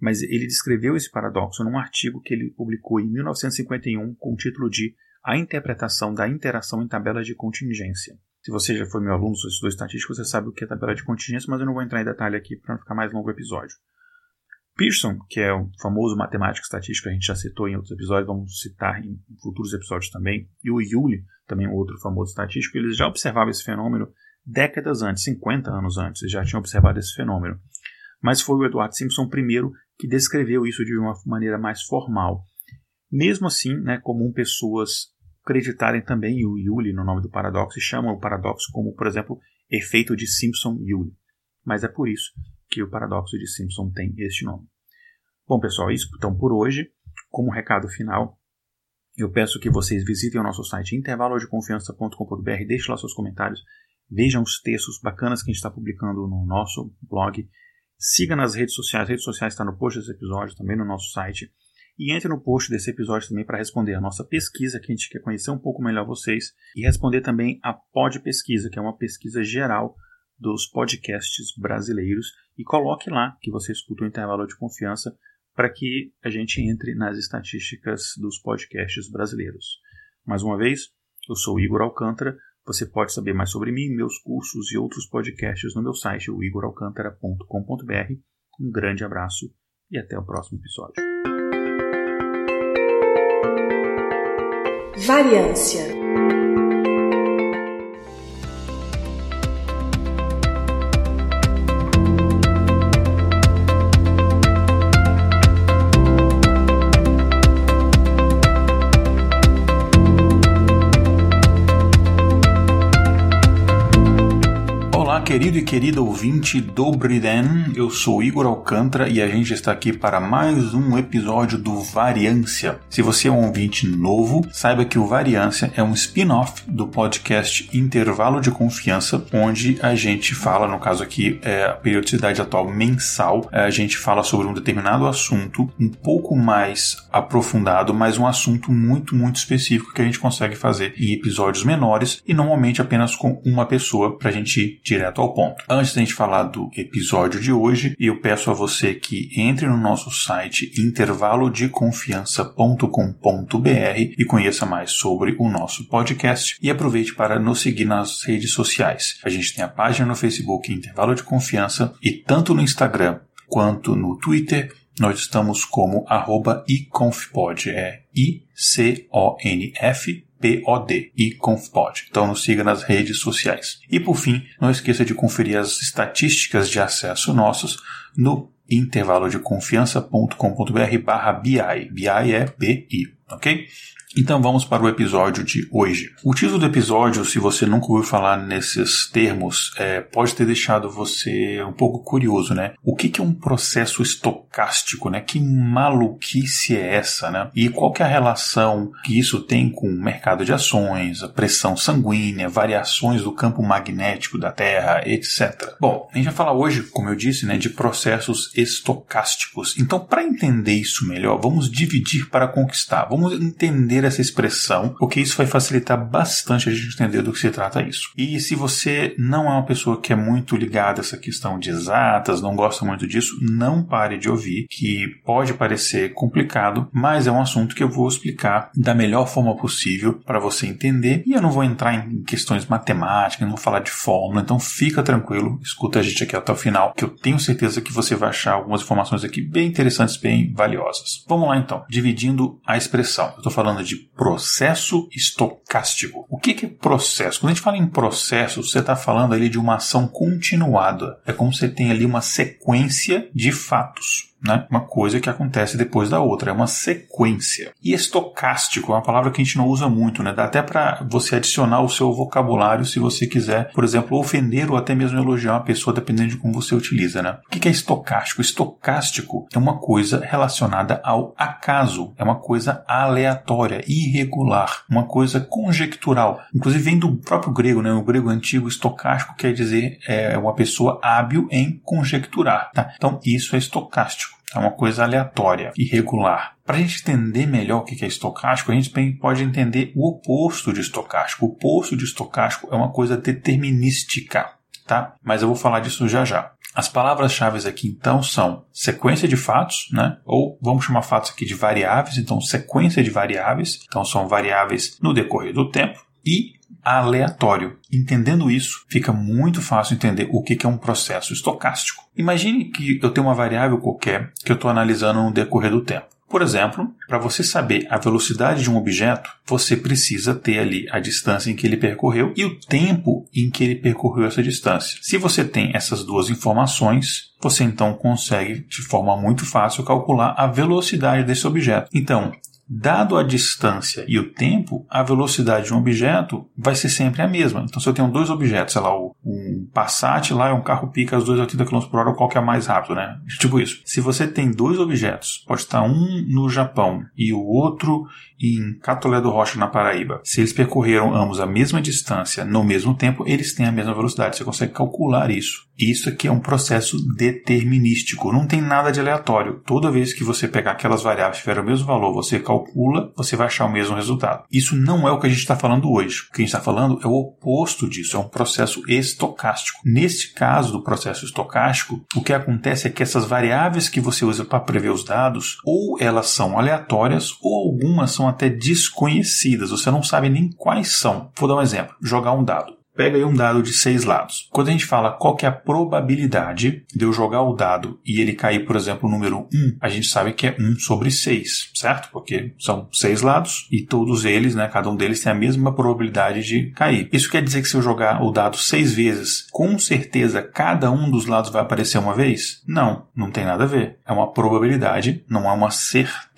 Mas ele descreveu esse paradoxo num artigo que ele publicou em 1951 com o título de a interpretação da interação em tabelas de contingência. Se você já foi meu aluno, se estudou estatística, você sabe o que é tabela de contingência, mas eu não vou entrar em detalhe aqui para não ficar mais longo o episódio. Pearson, que é o famoso matemático estatístico a gente já citou em outros episódios, vamos citar em futuros episódios também, e o Yuli, também outro famoso estatístico, eles já observavam esse fenômeno décadas antes, 50 anos antes, eles já tinham observado esse fenômeno. Mas foi o Edward Simpson primeiro que descreveu isso de uma maneira mais formal. Mesmo assim, né, comum pessoas acreditarem também o Yuli no nome do paradoxo e chamam o paradoxo como, por exemplo, efeito de Simpson-Yuli. Mas é por isso que o paradoxo de Simpson tem este nome. Bom, pessoal, isso então por hoje. Como recado final, eu peço que vocês visitem o nosso site intervalodeconfiança.com.br, deixem lá seus comentários, vejam os textos bacanas que a gente está publicando no nosso blog, siga nas redes sociais, as redes sociais estão no post desse episódio, também no nosso site. E entre no post desse episódio também para responder a nossa pesquisa, que a gente quer conhecer um pouco melhor vocês, e responder também a Pod Pesquisa, que é uma pesquisa geral dos podcasts brasileiros. E coloque lá que você escuta o intervalo de confiança para que a gente entre nas estatísticas dos podcasts brasileiros. Mais uma vez, eu sou Igor Alcântara. Você pode saber mais sobre mim, meus cursos e outros podcasts no meu site, o igoralcantara.com.br. Um grande abraço e até o próximo episódio. Variância querido e querida ouvinte do Briden, eu sou Igor Alcântara e a gente está aqui para mais um episódio do Variância. Se você é um ouvinte novo, saiba que o Variância é um spin-off do podcast Intervalo de Confiança, onde a gente fala, no caso aqui é a periodicidade atual mensal, a gente fala sobre um determinado assunto um pouco mais aprofundado, mas um assunto muito, muito específico que a gente consegue fazer em episódios menores e normalmente apenas com uma pessoa para a gente ir direto ao ponto. Antes da gente falar do episódio de hoje, eu peço a você que entre no nosso site intervalodeconfiança.com.br e conheça mais sobre o nosso podcast e aproveite para nos seguir nas redes sociais. A gente tem a página no Facebook Intervalo de Confiança e tanto no Instagram quanto no Twitter nós estamos como arroba iconfpod, é I-C-O-N-F POD e ConfPod. Então nos siga nas redes sociais. E por fim, não esqueça de conferir as estatísticas de acesso nossos no intervalo de confiança.com.br barra BI. BI é BI, ok? Então vamos para o episódio de hoje. O título do episódio, se você nunca ouviu falar nesses termos, é, pode ter deixado você um pouco curioso, né? O que, que é um processo estocástico, né? Que maluquice é essa, né? E qual que é a relação que isso tem com o mercado de ações, a pressão sanguínea, variações do campo magnético da Terra, etc. Bom, a gente vai falar hoje, como eu disse, né, de processos estocásticos. Então, para entender isso melhor, vamos dividir para conquistar. Vamos entender essa expressão, porque isso vai facilitar bastante a gente entender do que se trata isso. E se você não é uma pessoa que é muito ligada a essa questão de exatas, não gosta muito disso, não pare de ouvir, que pode parecer complicado, mas é um assunto que eu vou explicar da melhor forma possível para você entender. E eu não vou entrar em questões matemáticas, não vou falar de fórmula, então fica tranquilo, escuta a gente aqui até o final, que eu tenho certeza que você vai achar algumas informações aqui bem interessantes, bem valiosas. Vamos lá então, dividindo a expressão. Eu estou falando de de processo estocástico. O que é processo? Quando a gente fala em processo, você está falando ali de uma ação continuada. É como você tem ali uma sequência de fatos. Né? Uma coisa que acontece depois da outra, é uma sequência. E estocástico é uma palavra que a gente não usa muito, né? Dá até para você adicionar o seu vocabulário se você quiser, por exemplo, ofender ou até mesmo elogiar uma pessoa, dependendo de como você utiliza, né? O que é estocástico? Estocástico é uma coisa relacionada ao acaso, é uma coisa aleatória, irregular, uma coisa conjectural. Inclusive vem do próprio grego, né? O grego antigo estocástico quer dizer é uma pessoa hábil em conjecturar, tá? Então isso é estocástico. É uma coisa aleatória, irregular. Para a gente entender melhor o que é estocástico, a gente pode entender o oposto de estocástico. O oposto de estocástico é uma coisa determinística, tá? Mas eu vou falar disso já já. As palavras-chave aqui então são sequência de fatos, né? Ou vamos chamar fatos aqui de variáveis, então sequência de variáveis, então são variáveis no decorrer do tempo e aleatório. Entendendo isso, fica muito fácil entender o que é um processo estocástico. Imagine que eu tenho uma variável qualquer que eu estou analisando no decorrer do tempo. Por exemplo, para você saber a velocidade de um objeto, você precisa ter ali a distância em que ele percorreu e o tempo em que ele percorreu essa distância. Se você tem essas duas informações, você então consegue de forma muito fácil calcular a velocidade desse objeto. Então, Dado a distância e o tempo, a velocidade de um objeto vai ser sempre a mesma. Então, se eu tenho dois objetos, sei lá, um Passat lá é um carro pica aos 2 a 80 km por hora, qual que é mais rápido, né? [LAUGHS] Tipo isso. Se você tem dois objetos, pode estar um no Japão e o outro em Catolé do Rocha, na Paraíba. Se eles percorreram ambos a mesma distância no mesmo tempo, eles têm a mesma velocidade. Você consegue calcular isso. Isso aqui é um processo determinístico. Não tem nada de aleatório. Toda vez que você pegar aquelas variáveis que tiverem o mesmo valor, você calcula, você vai achar o mesmo resultado. Isso não é o que a gente está falando hoje. O que a gente está falando é o oposto disso. É um processo estocástico. Neste caso do processo estocástico, o que acontece é que essas variáveis que você usa para prever os dados, ou elas são aleatórias, ou algumas são até desconhecidas. Você não sabe nem quais são. Vou dar um exemplo: jogar um dado. Pega aí um dado de seis lados. Quando a gente fala qual que é a probabilidade de eu jogar o dado e ele cair, por exemplo, o número 1, a gente sabe que é 1 sobre 6, certo? Porque são seis lados e todos eles, né, cada um deles tem a mesma probabilidade de cair. Isso quer dizer que se eu jogar o dado seis vezes, com certeza cada um dos lados vai aparecer uma vez? Não, não tem nada a ver. É uma probabilidade, não é uma certeza.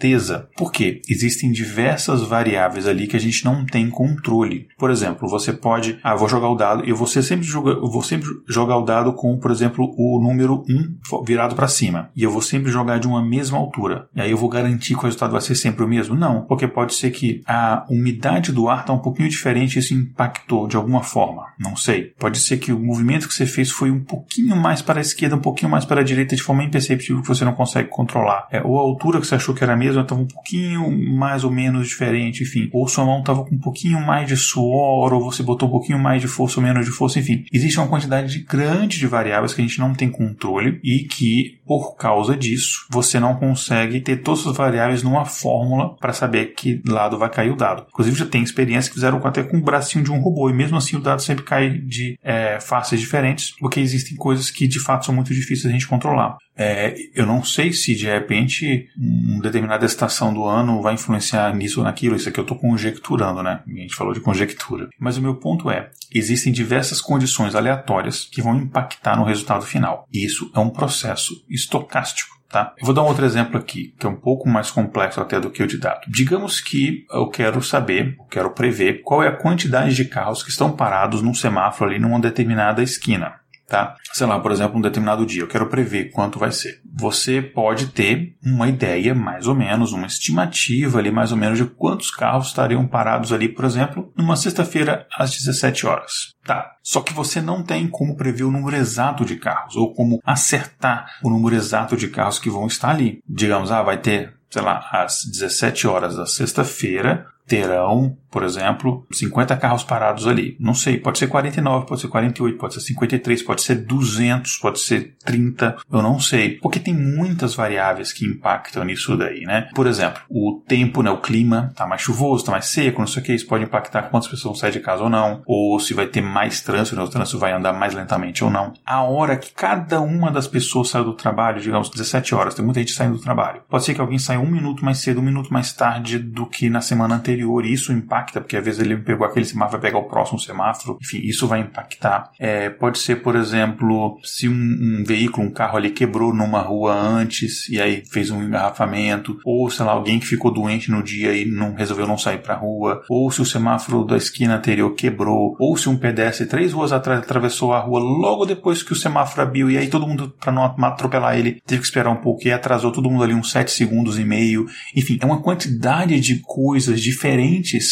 Por quê? Existem diversas variáveis ali que a gente não tem controle. Por exemplo, você pode, ah, vou jogar o dado, eu vou sempre jogar, eu vou sempre jogar o dado com, por exemplo, o número 1 virado para cima. E eu vou sempre jogar de uma mesma altura. E aí eu vou garantir que o resultado vai ser sempre o mesmo? Não, porque pode ser que a umidade do ar está um pouquinho diferente e isso impactou de alguma forma. Não sei. Pode ser que o movimento que você fez foi um pouquinho mais para a esquerda, um pouquinho mais para a direita de forma imperceptível que você não consegue controlar. É, ou a altura que você achou que era a mesma estava um pouquinho mais ou menos diferente, enfim. Ou sua mão estava com um pouquinho mais de suor, ou você botou um pouquinho mais de força ou menos de força, enfim. Existe uma quantidade grande de variáveis que a gente não tem controle e que, por causa disso, você não consegue ter todas as variáveis numa fórmula para saber que lado vai cair o dado. Inclusive, já tem experiências que fizeram até com o bracinho de um robô e mesmo assim o dado sempre cai de é, faces diferentes, porque existem coisas que de fato são muito difíceis de a gente controlar. É, eu não sei se de repente uma determinada estação do ano vai influenciar nisso ou naquilo. Isso aqui eu estou conjecturando, né? A gente falou de conjectura. Mas o meu ponto é: existem diversas condições aleatórias que vão impactar no resultado final. E isso é um processo estocástico. Tá? Eu vou dar um outro exemplo aqui, que é um pouco mais complexo até do que o de dado. Digamos que eu quero saber, eu quero prever qual é a quantidade de carros que estão parados num semáforo ali numa determinada esquina tá? Sei lá, por exemplo, um determinado dia, eu quero prever quanto vai ser. Você pode ter uma ideia, mais ou menos, uma estimativa ali, mais ou menos, de quantos carros estariam parados ali, por exemplo, numa sexta-feira às 17 horas. Tá. Só que você não tem como prever o número exato de carros, ou como acertar o número exato de carros que vão estar ali. Digamos, ah, vai ter sei lá, às 17 horas da sexta-feira, terão, por exemplo, 50 carros parados ali. Não sei, pode ser 49, pode ser 48, pode ser 53, pode ser 200, pode ser 30, eu não sei. Porque tem muitas variáveis que impactam nisso daí, né? Por exemplo, o tempo, né, o clima, tá mais chuvoso, tá mais seco, não sei o que, isso pode impactar quantas pessoas sair de casa ou não, ou se vai ter mais trânsito, né, o trânsito vai andar mais lentamente ou não. A hora que cada uma das pessoas saiu do trabalho, digamos 17 horas, tem muita gente saindo do trabalho. Pode ser que alguém saia um minuto mais cedo, um minuto mais tarde do que na semana anterior anterior e isso impacta, porque às vezes ele pegou aquele semáforo, vai pegar o próximo semáforo, enfim, isso vai impactar. É, pode ser, por exemplo, se um, um, veículo, um carro ali quebrou numa rua antes e aí fez um engarrafamento, ou sei lá, alguém que ficou doente no dia e não resolveu não sair pra rua, ou se o semáforo da esquina anterior quebrou, ou se um pedestre três ruas atrás atravessou a rua logo depois que o semáforo abriu e aí todo mundo, para não atropelar ele, teve que esperar um pouco e atrasou todo mundo ali uns sete segundos e meio. Enfim, é uma quantidade de coisas diferentes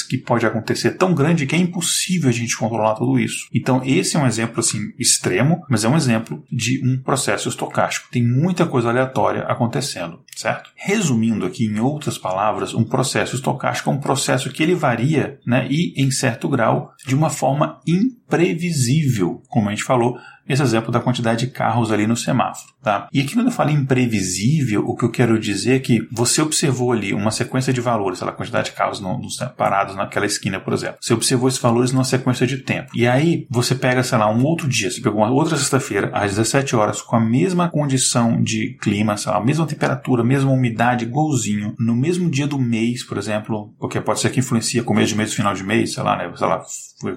que pode acontecer tão grande que é impossível a gente controlar tudo isso. Então, esse é um exemplo assim extremo, mas é um exemplo de um processo estocástico. Tem muita coisa aleatória acontecendo, certo? Resumindo aqui em outras palavras, um processo estocástico é um processo que ele varia, né, e em certo grau de uma forma imprevisível, como a gente falou, esse exemplo da quantidade de carros ali no semáforo, tá? E aqui quando eu falo imprevisível, o que eu quero dizer é que você observou ali uma sequência de valores, a quantidade de carros no, no, parados naquela esquina, por exemplo. Você observou esses valores numa sequência de tempo. E aí você pega, sei lá, um outro dia, você pegou uma outra sexta-feira, às 17 horas, com a mesma condição de clima, sei lá, a mesma temperatura, a mesma umidade, igualzinho, no mesmo dia do mês, por exemplo, porque pode ser que influencia começo de mês final de mês, sei lá, né? Sei lá,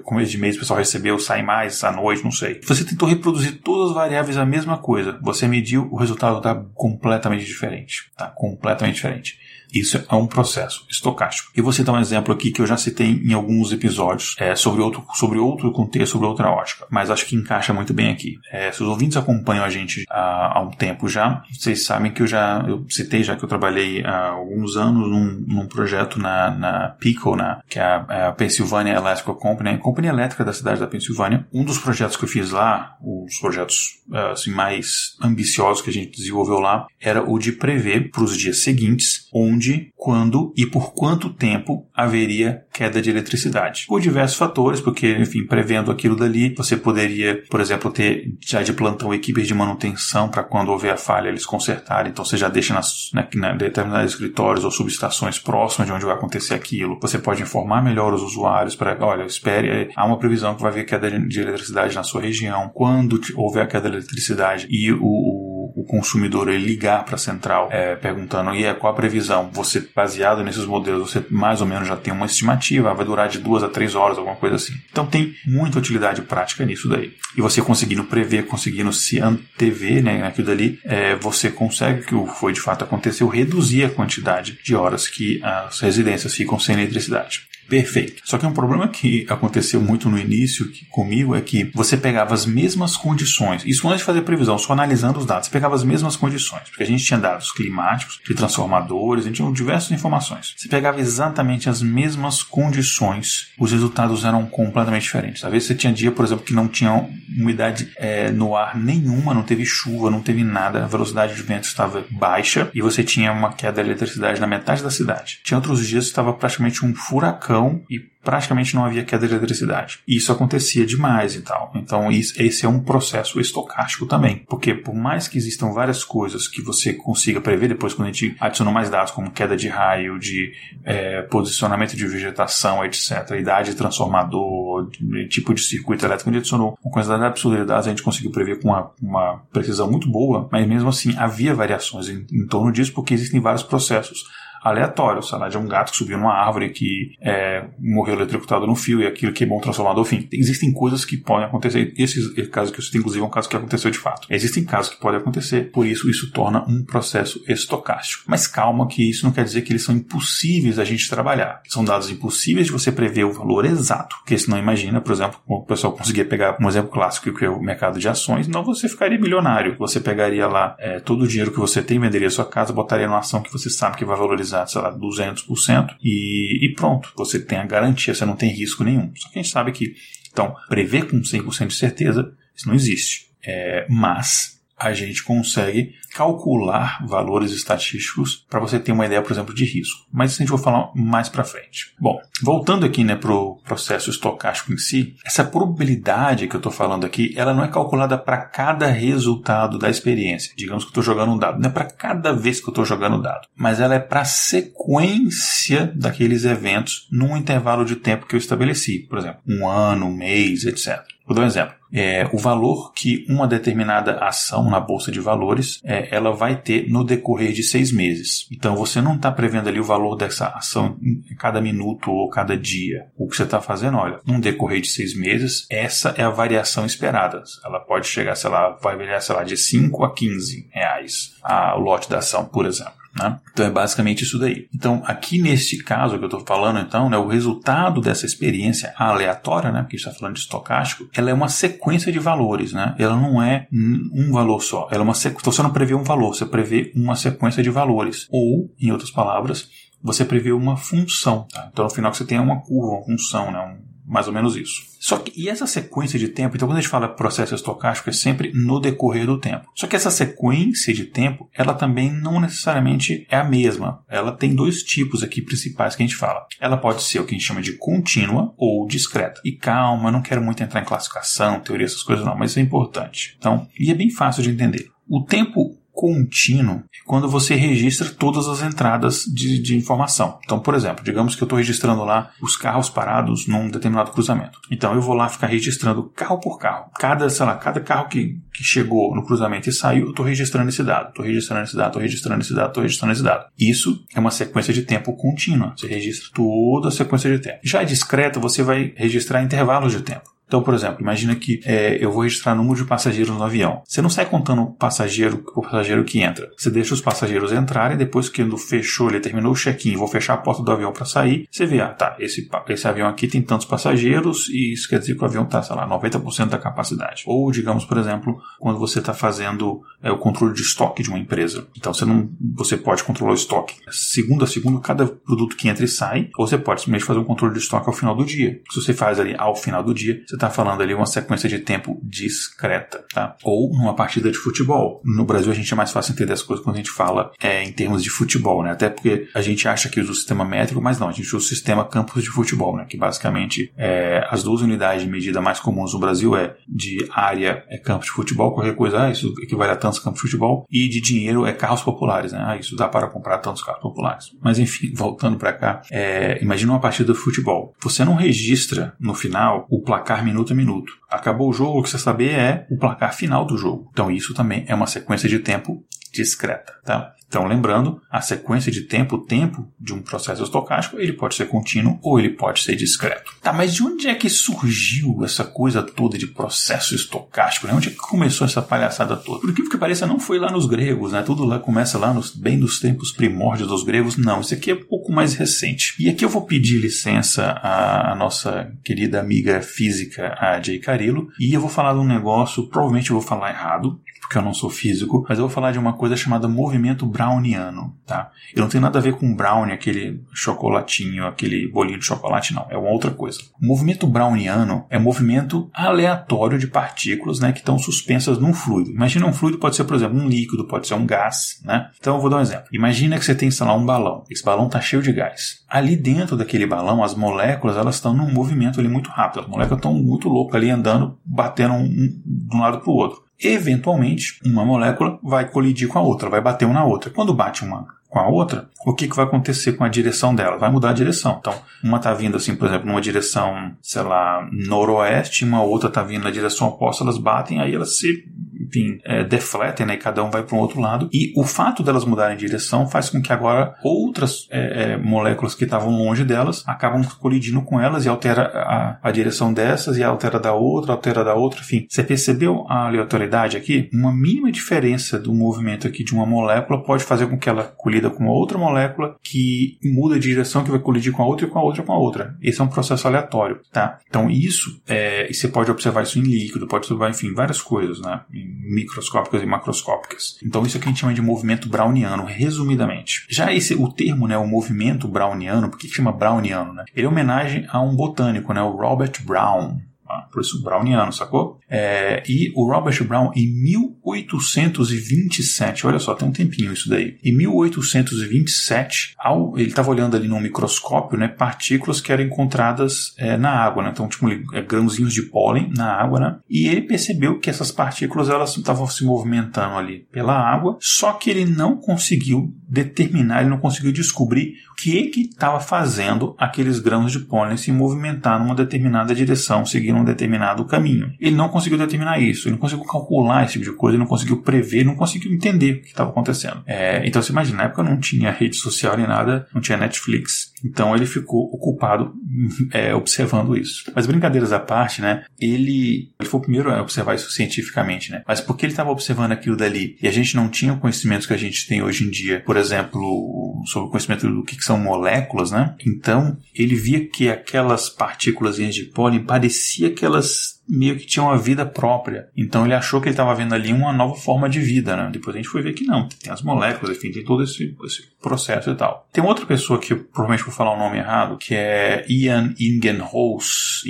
começo de mês o pessoal recebeu, sai mais à noite, não sei. Você tentou reproduzir todas as variáveis a mesma coisa. Você mediu, o resultado está completamente diferente. Tá completamente diferente. Isso é um processo estocástico. E você dá um exemplo aqui que eu já citei em alguns episódios é, sobre, outro, sobre outro contexto, sobre outra ótica, mas acho que encaixa muito bem aqui. É, se os ouvintes acompanham a gente há, há, um tempo já, vocês sabem que eu já eu citei já que eu trabalhei há alguns anos num, num projeto na, na PICO, na, que é a, é a Pennsylvania Electrical Company, a companhia elétrica da cidade da Pensilvânia. Um dos projetos que eu fiz lá, os projetos assim, mais ambiciosos que a gente desenvolveu lá, era o de prever para os dias seguintes onde onde, quando e por quanto tempo haveria queda de eletricidade. Por diversos fatores, porque, enfim, prevendo aquilo dali, você poderia, por exemplo, ter já de plantão equipes de manutenção para quando houver a falha eles consertarem. Então você já deixa nas, né, na determinados escritórios ou subestações próximas de onde vai acontecer aquilo. Você pode informar melhor os usuários para, olha, espere, há uma previsão que vai haver queda de eletricidade na sua região. Quando houver a queda de eletricidade e o, o o consumidor ele ligar para a central é, perguntando e é, qual a previsão, você baseado nesses modelos, você mais ou menos já tem uma estimativa, vai durar de duas a três horas, alguma coisa assim. Então tem muita utilidade prática nisso daí. E você conseguindo prever, conseguindo se antever né, naquilo dali, é, você consegue, que o foi de fato aconteceu, reduzir a quantidade de horas que as residências ficam sem eletricidade perfeito. Só que um problema que aconteceu muito no início comigo é que você pegava as mesmas condições, isso antes de fazer previsão, só analisando os dados, pegava as mesmas condições, porque a gente tinha dados climáticos, de transformadores, a gente tinha diversas informações. Você pegava exatamente as mesmas condições, os resultados eram completamente diferentes. Às vezes você tinha dia, por exemplo, que não tinha umidade é, no ar nenhuma, não teve chuva, não teve nada, a velocidade de vento estava baixa e você tinha uma queda de eletricidade na metade da cidade. Tinha outros dias que estava praticamente um furacão e praticamente não havia queda de eletricidade. Isso acontecia demais e tal. Então, esse é um processo estocástico também. Porque por mais que existam várias coisas que você consiga prever, depois quando a gente adicionou mais dados, como queda de raio, de é, posicionamento de vegetação, etc., idade de transformador, tipo de circuito elétrico, a gente adicionou uma quantidade absurda de dados, a gente conseguiu prever com uma, uma precisão muito boa, mas mesmo assim havia variações em, em torno disso, porque existem vários processos aleatório, sei lá, de um gato que subiu numa árvore que é, morreu eletrocutado no fio e aquilo queimou um transformador, enfim. Existem coisas que podem acontecer. Esse, esse caso que eu citei, inclusive, é um caso que aconteceu de fato. Existem casos que podem acontecer, por isso isso torna um processo estocástico. Mas calma que isso não quer dizer que eles são impossíveis a gente trabalhar. São dados impossíveis de você prever o valor exato, porque senão imagina, por exemplo, o pessoal conseguia pegar um exemplo clássico que é o mercado de ações, não você ficaria milionário. Você pegaria lá é, todo o dinheiro que você tem, venderia sua casa, botaria numa ação que você sabe que vai valorizar valorizar, sei lá, 200% e, e pronto, você tem a garantia, você não tem risco nenhum. Só que a gente sabe que, então, prever com 100% de certeza, isso não existe. É, mas a gente consegue calcular valores estatísticos para você ter uma ideia, por exemplo, de risco. Mas isso a gente vai falar mais para frente. Bom, voltando aqui né, para o processo estocástico em si, essa probabilidade que eu estou falando aqui, ela não é calculada para cada resultado da experiência. Digamos que eu estou jogando um dado, não é para cada vez que eu estou jogando o dado, mas ela é para a sequência daqueles eventos num intervalo de tempo que eu estabeleci, por exemplo, um ano, um mês, etc. Vou dar um exemplo. É, o valor que uma determinada ação na bolsa de valores é, ela vai ter no decorrer de seis meses. Então você não está prevendo ali o valor dessa ação em cada minuto ou cada dia. O que você está fazendo, olha, num decorrer de seis meses, essa é a variação esperada. Ela pode chegar, sei lá, vai variar, sei lá, de 5 a 15 reais a, o lote da ação, por exemplo. Né? Então é basicamente isso daí. Então, aqui neste caso que eu estou falando, então, né, o resultado dessa experiência aleatória, né, porque a gente está falando de estocástico, ela é uma sequência de valores, né? Ela não é um valor só. Ela é uma sequência. Então, você não prevê um valor, você prevê uma sequência de valores. Ou, em outras palavras, você prevê uma função. Tá? Então, no final, você tem uma curva, uma função, né? Mais ou menos isso. Só que, e essa sequência de tempo, então quando a gente fala processo estocástico, é sempre no decorrer do tempo. Só que essa sequência de tempo, ela também não necessariamente é a mesma. Ela tem dois tipos aqui principais que a gente fala. Ela pode ser o que a gente chama de contínua ou discreta. E calma, não quero muito entrar em classificação, teoria, essas coisas não, mas isso é importante. Então, e é bem fácil de entender. O tempo contínuo é quando você registra todas as entradas de, de informação. Então, por exemplo, digamos que eu estou registrando lá os carros parados num determinado cruzamento. Então, eu vou lá ficar registrando carro por carro. Cada, sei lá, cada carro que, que chegou no cruzamento e saiu, eu estou registrando esse dado, estou registrando esse dado, estou registrando esse dado, estou registrando esse dado. Isso é uma sequência de tempo contínua. Você registra toda a sequência de tempo. Já discreta, você vai registrar intervalos de tempo. Então, por exemplo, imagina que é, eu vou registrar número de passageiros no avião. Você não sai contando o passageiro, o passageiro que entra. Você deixa os passageiros entrarem, depois que ele fechou, ele terminou o check-in, vou fechar a porta do avião para sair, você vê, ah, tá, esse, esse avião aqui tem tantos passageiros e isso quer dizer que o avião está, sei lá, 90% da capacidade. Ou, digamos, por exemplo, quando você está fazendo é, o controle de estoque de uma empresa. Então, você não, você pode controlar o estoque segundo a segundo cada produto que entra e sai, ou você pode simplesmente fazer um controle de estoque ao final do dia. Se você faz ali ao final do dia, você está falando ali uma sequência de tempo discreta, tá? Ou numa partida de futebol. No Brasil a gente é mais fácil entender as coisas quando a gente fala é, em termos de futebol, né? Até porque a gente acha que usa o sistema métrico, mas não, a gente usa o sistema campos de futebol, né? Que basicamente é, as duas unidades de medida mais comuns no Brasil é de área é campo de futebol, qualquer coisa, ah, isso equivale a tantos campos de futebol, e de dinheiro é carros populares, né? Ah, isso dá para comprar tantos carros populares. Mas enfim, voltando para cá, é, imagina uma partida de futebol. Você não registra no final o placar minuto a minuto. Acabou o jogo, o que você saber é o placar final do jogo. Então isso também é uma sequência de tempo discreta, tá? Então, lembrando, a sequência de tempo, o tempo de um processo estocástico, ele pode ser contínuo ou ele pode ser discreto. Tá, mas de onde é que surgiu essa coisa toda de processo estocástico? Né? Onde é que começou essa palhaçada toda? Por que que pareça, não foi lá nos gregos, né? Tudo lá começa lá nos, bem dos tempos primórdios dos gregos. Não, isso aqui é um pouco mais recente. E aqui eu vou pedir licença à, à nossa querida amiga física, a Jay Carilo, e eu vou falar de um negócio, provavelmente eu vou falar errado, porque eu não sou físico, mas eu vou falar de uma coisa chamada movimento browniano, tá? Eu não tenho nada a ver com brownie, aquele chocolatinho, aquele bolinho de chocolate, não. É uma outra coisa. O movimento browniano é movimento aleatório de partículas, né, que estão suspensas num fluido. Imagina um fluido pode ser, por exemplo, um líquido, pode ser um gás, né? Então eu vou dar um exemplo. Imagina que você tem, sei lá, um balão. Esse balão está cheio de gás. Ali dentro daquele balão, as moléculas, elas estão num movimento ali muito rápido. As moléculas estão muito loucas ali andando, batendo um, um, de um lado para o outro eventualmente uma molécula vai colidir com a outra, vai bater uma na outra. Quando bate uma com a outra, o que, que vai acontecer com a direção dela? Vai mudar a direção. Então, uma está vindo assim, por exemplo, numa direção, sei lá, noroeste, uma outra está vindo na direção oposta, elas batem, aí elas se enfim, é, defletem, né? Cada um vai para um outro lado. E o fato delas mudarem de direção faz com que agora outras é, é, moléculas que estavam longe delas acabam colidindo com elas e altera a, a, direção dessas e altera da outra, altera da outra, enfim. Você percebeu a aleatoriedade aqui? Uma mínima diferença do movimento aqui de uma molécula pode fazer com que ela colida com outra molécula que muda de direção, que vai colidir com a outra e com a outra com a outra. Esse é um processo aleatório, tá? Então isso, é, e você pode observar isso em líquido, pode observar, enfim, várias coisas, né? Em microscópicas e macroscópicas. Então isso aqui a gente chama de movimento browniano, resumidamente. Já esse o termo, né, o movimento browniano, por que chama browniano, né? Ele é homenagem a um botânico, né, o Robert Brown. Ah, por isso browniano, sacou? É, e o Robert Brown, em 1827, olha só, tem um tempinho isso daí. Em 1827, ao, ele estava olhando ali num microscópio, né, partículas que eram encontradas é, na água, né? Então, tipo, é, grãozinhos de pólen na água, né? E ele percebeu que essas partículas elas estavam se movimentando ali pela água, só que ele não conseguiu determinar, ele não conseguiu descobrir o que que estava fazendo aqueles grãos de pólen se movimentar numa determinada direção, seguindo num determinado caminho. Ele não conseguiu determinar isso, ele não conseguiu calcular esse tipo de coisa, ele não conseguiu prever, não conseguiu entender o que estava acontecendo. É, então você imagina, na época não tinha rede social nem nada, não tinha Netflix, então ele ficou ocupado [LAUGHS] é, observando isso. Mas brincadeiras à parte, né? Ele, ele foi o primeiro a observar isso cientificamente, né? Mas porque ele estava observando aquilo dali e a gente não tinha o conhecimento que a gente tem hoje em dia, por exemplo, sobre o conhecimento do que são moléculas, né? Então ele via que aquelas partículas de pólen parecia que elas meio que tinha uma vida própria. Então ele achou que ele estava vendo ali uma nova forma de vida, né? Depois a gente foi ver que não, tem as moléculas, enfim, tem todo esse, esse processo e tal. Tem outra pessoa que eu provavelmente vou falar o nome errado, que é Ian Ingenhous,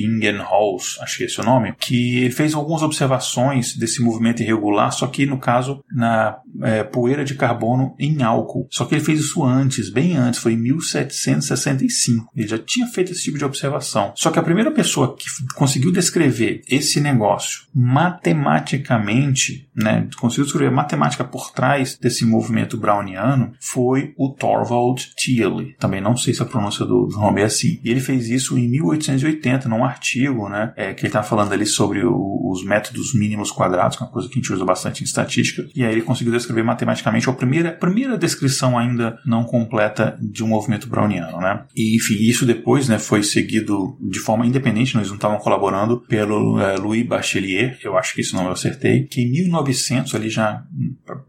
acho que é esse o nome, que ele fez algumas observações desse movimento irregular, só que no caso na é, poeira de carbono em álcool. Só que ele fez isso antes, bem antes, foi em 1765. Ele já tinha feito esse tipo de observação. Só que a primeira pessoa que conseguiu descrever esse negócio matematicamente, né, conseguiu descrever a matemática por trás desse movimento browniano, foi o Thorvald Thiele. Também não sei se a pronúncia do, do nome é assim. E ele fez isso em 1880, num artigo, né, é, que ele está falando ali sobre o, os métodos mínimos quadrados, que é uma coisa que a gente usa bastante em estatística. E aí ele conseguiu descrever matematicamente a primeira, primeira descrição ainda não completa de um movimento browniano, né. E, enfim, isso depois, né, foi seguido de forma independente, nós não estavam colaborando pelo é, Louis Bachelier, eu acho que isso não eu acertei, que em 1900, ali já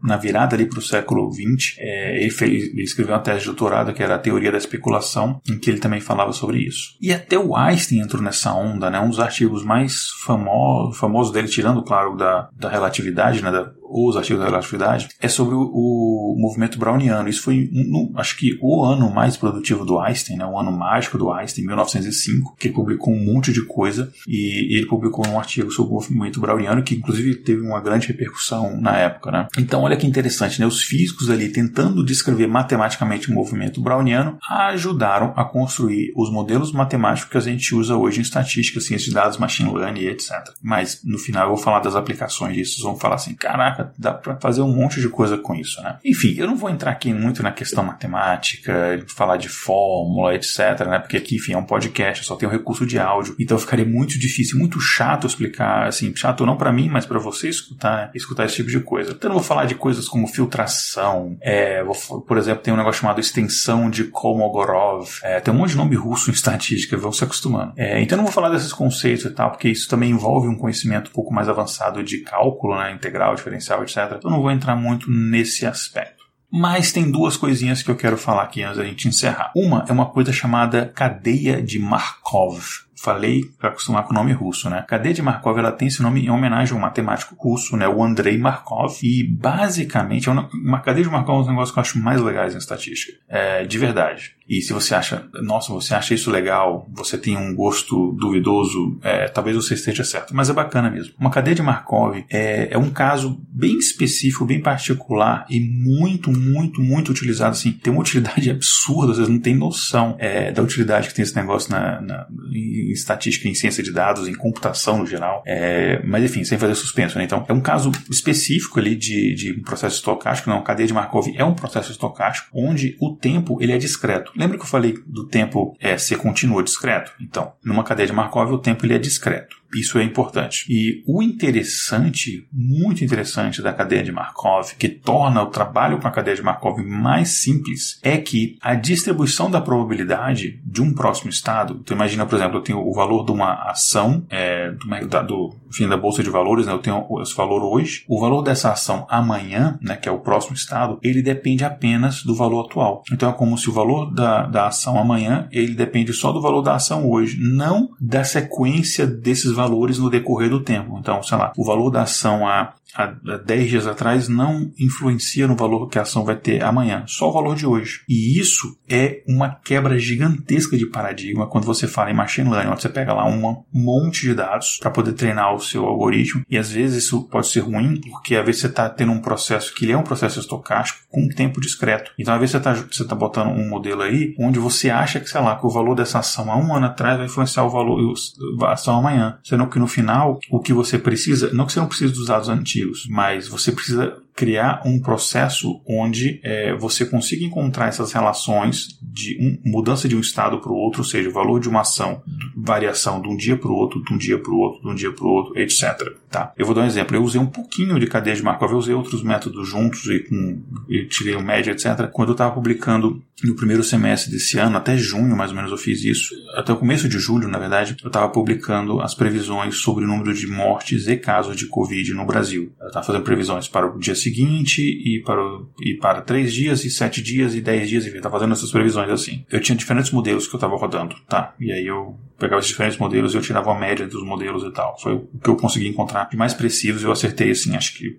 na virada ali para o século 20, é, ele, fez, ele escreveu uma tese de doutorado que era a teoria da especulação, em que ele também falava sobre isso. E até o Einstein entrou nessa onda, né? Um dos artigos mais famosos, famosos dele, tirando, claro, da, da relatividade, né? Da, os artigos da relatividade, é sobre o, o movimento browniano. Isso foi, no, acho que, o ano mais produtivo do Einstein, né? o ano mágico do Einstein, 1905, que ele publicou um monte de coisa e ele publicou um artigo sobre o movimento browniano que, inclusive, teve uma grande repercussão na época. Né? Então, olha que interessante, né? os físicos ali tentando descrever matematicamente o movimento browniano ajudaram a construir os modelos matemáticos que a gente usa hoje em estatística, ciência de dados, machine learning, etc. Mas, no final, eu vou falar das aplicações disso. Vocês vão falar assim, caraca, dá para fazer um monte de coisa com isso, né? Enfim, eu não vou entrar aqui muito na questão matemática, falar de fórmula, etc, né? Porque aqui, enfim, é um podcast, só tem o recurso de áudio, então ficaria muito difícil, muito chato explicar, assim, chato não para mim, mas para você escutar, escutar esse tipo de coisa. Então eu vou falar de coisas como filtração, é, vou, por exemplo, tem um negócio chamado extensão de Kolmogorov, é, tem um monte de nome russo em estatística, vão se acostumando. É, então eu não vou falar desses conceitos e tal, porque isso também envolve um conhecimento um pouco mais avançado de cálculo, né, integral, diferencial comercial, etc. Então não vou entrar muito nesse aspecto. Mas tem duas coisinhas que eu quero falar aqui antes da gente encerrar. Uma é uma coisa chamada cadeia de Markov falei para acostumar com o nome russo, né? Cadeia de Markov ela tem esse nome em homenagem a um matemático russo, né? O Andrei Markov. E basicamente, é uma cadeia de Markov é um dos negócios que eu acho mais legais em estatística. É, de verdade. E se você acha, nossa, você acha isso legal, você tem um gosto duvidoso, é, talvez você esteja certo. Mas é bacana mesmo. Uma cadeia de Markov é, é um caso bem específico, bem particular e muito, muito, muito utilizado. Assim, tem uma utilidade [LAUGHS] absurda, vocês não têm noção é, da utilidade que tem esse negócio na, na em estatística, em ciência de dados, em computação no geral. É, mas enfim, sem fazer suspenso. Né? Então, é um caso específico ali de, de um processo estocástico, não, a cadeia de Markov é um processo estocástico onde o tempo ele é discreto. Lembra que eu falei do tempo é, ser contínuo ou discreto? Então, numa cadeia de Markov o tempo ele é discreto. Isso é importante. E o interessante, muito interessante da cadeia de Markov, que torna o trabalho com a cadeia de Markov mais simples, é que a distribuição da probabilidade de um próximo estado, então imagina, por exemplo, eu tenho o valor de uma ação é, do, da, do da bolsa de valores, né, eu tenho esse valor hoje, o valor dessa ação amanhã, né, que é o próximo estado, ele depende apenas do valor atual. Então é como se o valor da, da ação amanhã, ele depende só do valor da ação hoje, não da sequência desses valores no decorrer do tempo. Então, sei lá, o valor da ação há, há 10 dias atrás não influencia no valor que a ação vai ter amanhã, só o valor de hoje. E isso é uma quebra gigantesca de paradigma quando você fala em machine learning, você pega lá um monte de dados para poder treinar o seu algoritmo, e às vezes isso pode ser ruim, porque às vezes você está tendo um processo que é um processo estocástico com um tempo discreto. Então, às vezes você está você tá botando um modelo aí onde você acha que, sei lá, que o valor dessa ação há um ano atrás vai influenciar o valor da ação amanhã. Sendo que no final, o que você precisa, não que você não precise dos dados antigos, mas você precisa criar um processo onde é, você consiga encontrar essas relações de um, mudança de um estado para o outro, ou seja, o valor de uma ação, variação de um dia para o outro, de um dia para o outro, de um dia para o outro, etc. Tá? Eu vou dar um exemplo. Eu usei um pouquinho de cadeia de Markov, eu usei outros métodos juntos e, com, e tirei o médio, etc. Quando eu estava publicando no primeiro semestre desse ano, até junho mais ou menos eu fiz isso, até o começo de julho, na verdade, eu estava publicando as previsões sobre o número de mortes e casos de Covid no Brasil. Eu estava fazendo previsões para o dia seguinte e para, o, e para três dias e sete dias e dez dias, enfim, estava fazendo essas previsões assim. Eu tinha diferentes modelos que eu estava rodando, tá? E aí eu pegava esses diferentes modelos e eu tirava a média dos modelos e tal. Foi o que eu consegui encontrar de mais precisos. Eu acertei, assim, acho que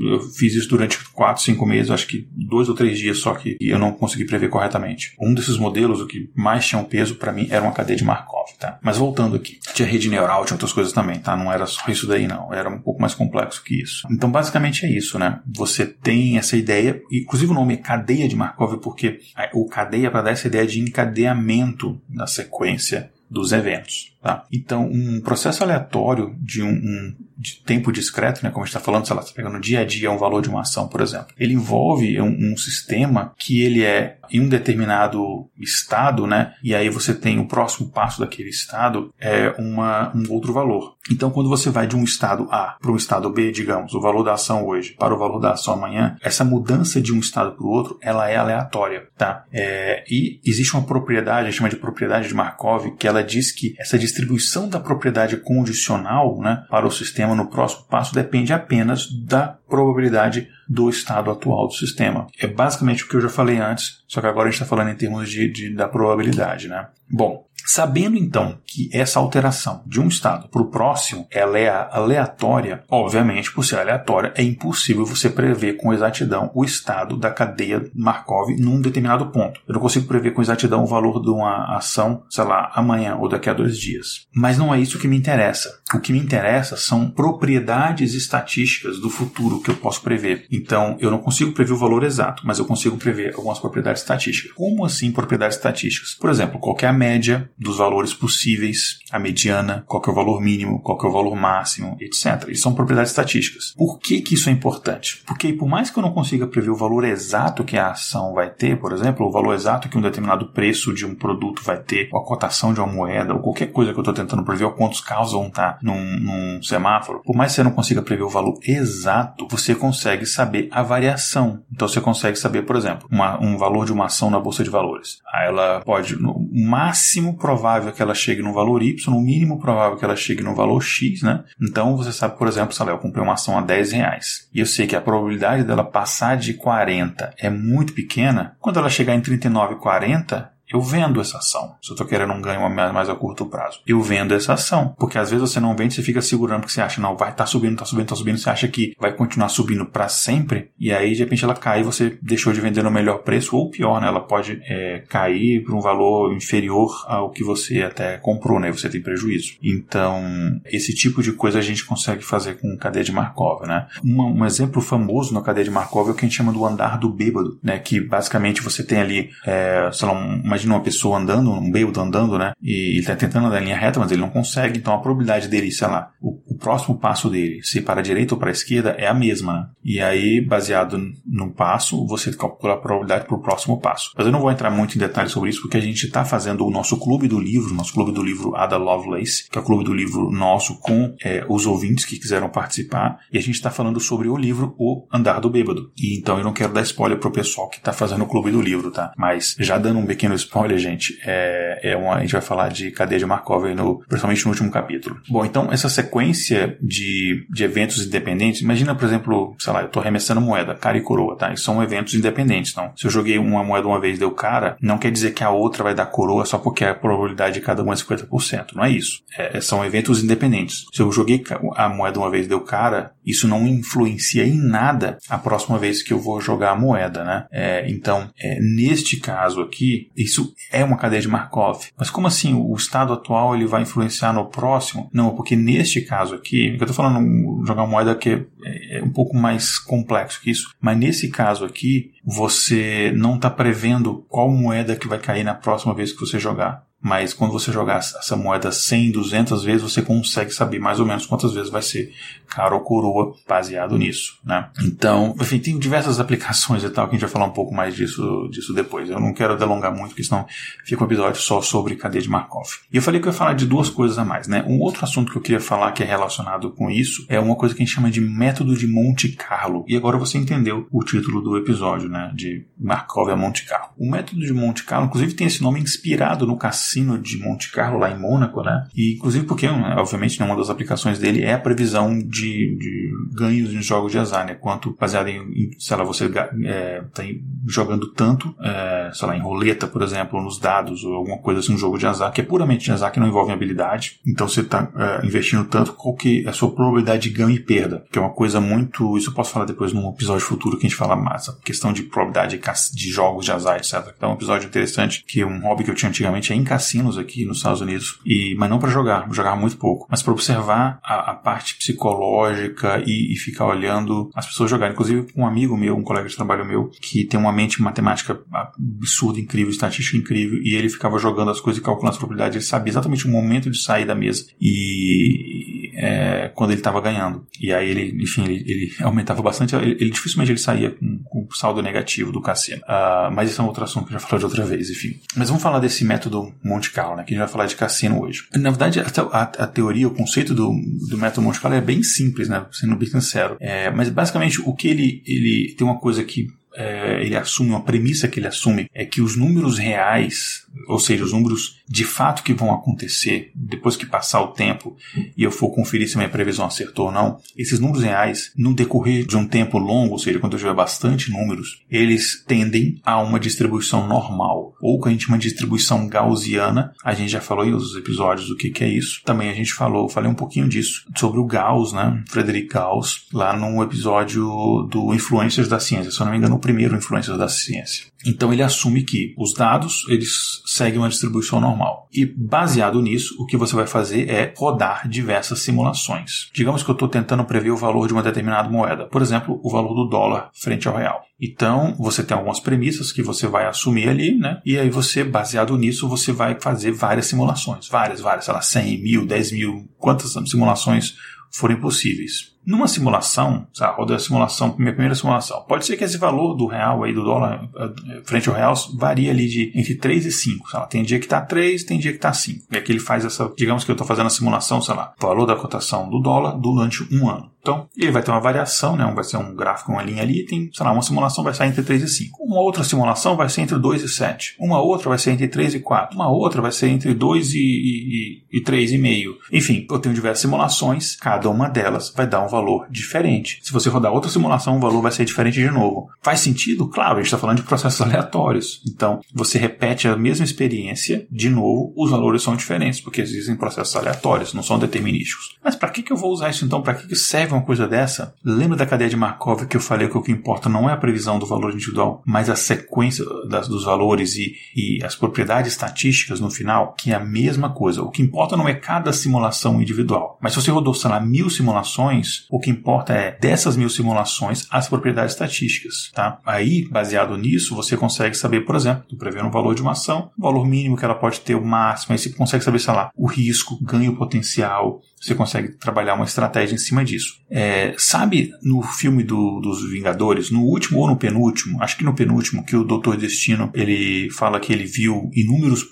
eu fiz isso durante quatro, cinco meses, acho que dois ou três dias só que eu não consegui prever corretamente. Um desses modelos, o que mais tinha um peso para mim era uma cadeia de Markov, tá? Mas voltando aqui, tinha rede neural, tinha outras coisas também, tá? Não era só isso daí, não. Era um pouco mais complexo que isso. Então, basicamente é isso, né? Você tem essa ideia, inclusive o nome é cadeia de Markov, porque o cadeia para dar essa ideia de encadeamento da sequência dos eventos. Tá? Então, um processo aleatório de um, um de tempo discreto, né, como a gente está falando, sei lá, você pega no dia a dia um valor de uma ação, por exemplo, ele envolve um, um, sistema que ele é em um determinado estado, né, e aí você tem o próximo passo daquele estado é uma, um outro valor. Então, quando você vai de um estado A para o estado B, digamos, o valor da ação hoje para o valor da ação amanhã, essa mudança de um estado para o outro, ela é aleatória, tá? É, e existe uma propriedade, a gente chama de propriedade de Markov, que ela diz que essa distribuição da propriedade condicional, né, para o sistema no próximo passo depende apenas da probabilidade do estado atual do sistema. É basicamente o que eu já falei antes, só que agora a gente está falando em termos de, de, da probabilidade. Né? Bom, Sabendo então que essa alteração de um estado para o próximo ela é aleatória, obviamente, por ser aleatória, é impossível você prever com exatidão o estado da cadeia Markov num determinado ponto. Eu não consigo prever com exatidão o valor de uma ação, sei lá, amanhã ou daqui a dois dias. Mas não é isso que me interessa. O que me interessa são propriedades estatísticas do futuro que eu posso prever. Então, eu não consigo prever o valor exato, mas eu consigo prever algumas propriedades estatísticas. Como assim propriedades estatísticas? Por exemplo, qual é a média dos valores possíveis, a mediana, qual é o valor mínimo, qual é o valor máximo, etc. Isso são propriedades estatísticas. Por que, que isso é importante? Porque por mais que eu não consiga prever o valor exato que a ação vai ter, por exemplo, o valor exato que um determinado preço de um produto vai ter, ou a cotação de uma moeda, ou qualquer coisa que eu estou tentando prever, ou quantos carros vão estar num, num semáforo, por mais que você não consiga prever o valor exato, você consegue saber a variação. Então você consegue saber, por exemplo, uma, um valor de uma ação na bolsa de valores. Ela pode, no máximo provável que ela chegue no valor Y, no mínimo provável que ela chegue no valor X, né? Então você sabe, por exemplo, se eu comprei uma ação a 10 reais e eu sei que a probabilidade dela passar de 40 é muito pequena, quando ela chegar em 39,40, eu vendo essa ação. Se eu estou querendo um ganho mais a curto prazo, eu vendo essa ação. Porque às vezes você não vende, você fica segurando porque você acha, não, vai estar tá subindo, tá subindo, tá subindo, você acha que vai continuar subindo para sempre, e aí de repente ela cai e você deixou de vender no melhor preço, ou pior, né? Ela pode é, cair para um valor inferior ao que você até comprou, né? Você tem prejuízo. Então, esse tipo de coisa a gente consegue fazer com cadeia de Markov, né? Um, um exemplo famoso na cadeia de Markov é o que a gente chama do andar do bêbado, né? Que basicamente você tem ali, é, sei lá, uma imagina uma pessoa andando, um bêbado andando, né? E ele tá tentando andar em linha reta, mas ele não consegue. Então a probabilidade dele, sei lá, o, o próximo passo dele, se para a direita ou para a esquerda, é a mesma. Né? E aí, baseado no passo, você calcula a probabilidade para o próximo passo. Mas eu não vou entrar muito em detalhes sobre isso, porque a gente está fazendo o nosso clube do livro, nosso clube do livro Ada Lovelace, que é o clube do livro nosso com é, os ouvintes que quiseram participar. E a gente está falando sobre o livro O Andar do Bêbado. E então eu não quero dar spoiler pro pessoal que está fazendo o clube do livro, tá? Mas já dando um pequeno spoiler Olha, gente, é, é uma, a gente vai falar de cadeia de Markov no, principalmente no último capítulo. Bom, então essa sequência de, de eventos independentes, imagina, por exemplo, sei lá, eu estou arremessando moeda, cara e coroa, tá? E são eventos independentes, então. Se eu joguei uma moeda uma vez e deu cara, não quer dizer que a outra vai dar coroa só porque a probabilidade de cada uma é 50%. Não é isso. É, são eventos independentes. Se eu joguei a moeda uma vez e deu cara, isso não influencia em nada a próxima vez que eu vou jogar a moeda, né? É, então, é, neste caso aqui, isso é uma cadeia de Markov. Mas como assim o estado atual ele vai influenciar no próximo? Não, porque neste caso aqui, eu estou falando jogar moeda que é, é um pouco mais complexo que isso, mas nesse caso aqui, você não está prevendo qual moeda que vai cair na próxima vez que você jogar. Mas quando você jogar essa moeda 100, 200 vezes, você consegue saber mais ou menos quantas vezes vai ser cara ou coroa baseado nisso, né? Então, enfim, tem diversas aplicações e tal, que a gente vai falar um pouco mais disso, disso depois. Eu não quero delongar muito, porque senão fica um episódio só sobre cadeia de Markov. E eu falei que eu ia falar de duas coisas a mais, né? Um outro assunto que eu queria falar que é relacionado com isso é uma coisa que a gente chama de método de Monte Carlo. E agora você entendeu o título do episódio, né? De Markov a Monte Carlo. O método de Monte Carlo, inclusive, tem esse nome inspirado no cassino de Monte Carlo, lá em Mônaco, né? E, inclusive, porque, né, obviamente, uma das aplicações dele é a previsão de, de ganhos em jogos de azar, né? Quanto baseado em, sei lá, você é, tá jogando tanto, é, sei lá, em roleta, por exemplo, nos dados, ou alguma coisa assim, um jogo de azar, que é puramente de azar, que não envolve habilidade. Então, você está é, investindo tanto, qual que é a sua probabilidade de ganho e perda? Que é uma coisa muito. Isso eu posso falar depois num episódio futuro que a gente fala mais. A questão de probabilidade de jogos de azar, etc. Então, é um episódio interessante, que um hobby que eu tinha antigamente é em cassinos aqui nos Estados Unidos. E, mas não para jogar, jogar muito pouco, mas para observar a, a, parte psicológica e, e, ficar olhando as pessoas jogarem. Inclusive, um amigo meu, um colega de trabalho meu, que tem uma mente matemática absurda, incrível, estatística incrível, e ele ficava jogando as coisas e calculando as probabilidades. Ele sabia exatamente o momento de sair da mesa. E é, quando ele estava ganhando. E aí ele, enfim, ele, ele aumentava bastante. Ele, ele, dificilmente ele saía com, com saldo negativo do cassino. Uh, mas isso é um outro assunto que eu já falei de outra vez, enfim. Mas vamos falar desse método Monte Carlo, né? Que a gente vai falar de cassino hoje. Na verdade, a, a, a teoria, o conceito do, do método Monte Carlo é bem simples, né? Sendo bem sincero. É, mas basicamente o que ele, ele tem uma coisa que é, ele assume, uma premissa que ele assume é que os números reais, ou seja, os números de fato que vão acontecer depois que passar o tempo e eu for conferir se minha previsão acertou ou não, esses números reais, no decorrer de um tempo longo, ou seja, quando eu tiver bastante números, eles tendem a uma distribuição normal, ou que a gente chama de distribuição gaussiana. A gente já falou em outros episódios do que, que é isso. Também a gente falou, falei um pouquinho disso, sobre o Gauss, né? Frederick Gauss, lá no episódio do Influências da Ciência. Se eu não me engano, o primeiro Influências da Ciência. Então ele assume que os dados eles seguem uma distribuição normal. E baseado nisso, o que você vai fazer é rodar diversas simulações. Digamos que eu estou tentando prever o valor de uma determinada moeda, por exemplo, o valor do dólar frente ao real. Então você tem algumas premissas que você vai assumir ali, né? E aí você, baseado nisso, você vai fazer várias simulações, várias, várias, sei lá, 100 mil, 10 mil, quantas simulações forem possíveis. Numa simulação, sabe, roda a simulação, minha primeira simulação, pode ser que esse valor do real aí, do dólar eh, frente ao real, varia ali de entre 3 e 5. Sabe? Tem dia que está 3, tem dia que está 5. E aqui ele faz essa, digamos que eu estou fazendo a simulação, sei lá, valor da cotação do dólar durante um ano. Então, ele vai ter uma variação, né? vai ser um gráfico, uma linha ali, tem, sei lá, uma simulação vai sair entre 3 e 5. Uma outra simulação vai ser entre 2 e 7. Uma outra vai ser entre 3 e 4. Uma outra vai ser entre 2 e, e, e 3,5. Enfim, eu tenho diversas simulações, cada uma delas vai dar um valor diferente. Se você rodar outra simulação, o valor vai ser diferente de novo. Faz sentido? Claro, a gente está falando de processos aleatórios. Então, você repete a mesma experiência, de novo, os valores são diferentes, porque existem processos aleatórios, não são determinísticos. Mas para que, que eu vou usar isso então? Para que, que serve uma coisa dessa, lembra da cadeia de Markov que eu falei que o que importa não é a previsão do valor individual, mas a sequência das, dos valores e, e as propriedades estatísticas no final, que é a mesma coisa. O que importa não é cada simulação individual. Mas se você rodou, sei lá, mil simulações, o que importa é dessas mil simulações as propriedades estatísticas. Tá? Aí, baseado nisso, você consegue saber, por exemplo, prever um valor de uma ação, o valor mínimo que ela pode ter, o máximo, aí você consegue saber, sei lá, o risco, ganho potencial, você consegue trabalhar uma estratégia em cima disso. É, sabe no filme do, dos Vingadores, no último ou no penúltimo, acho que no penúltimo, que o Doutor Destino ele fala que ele viu inúmeros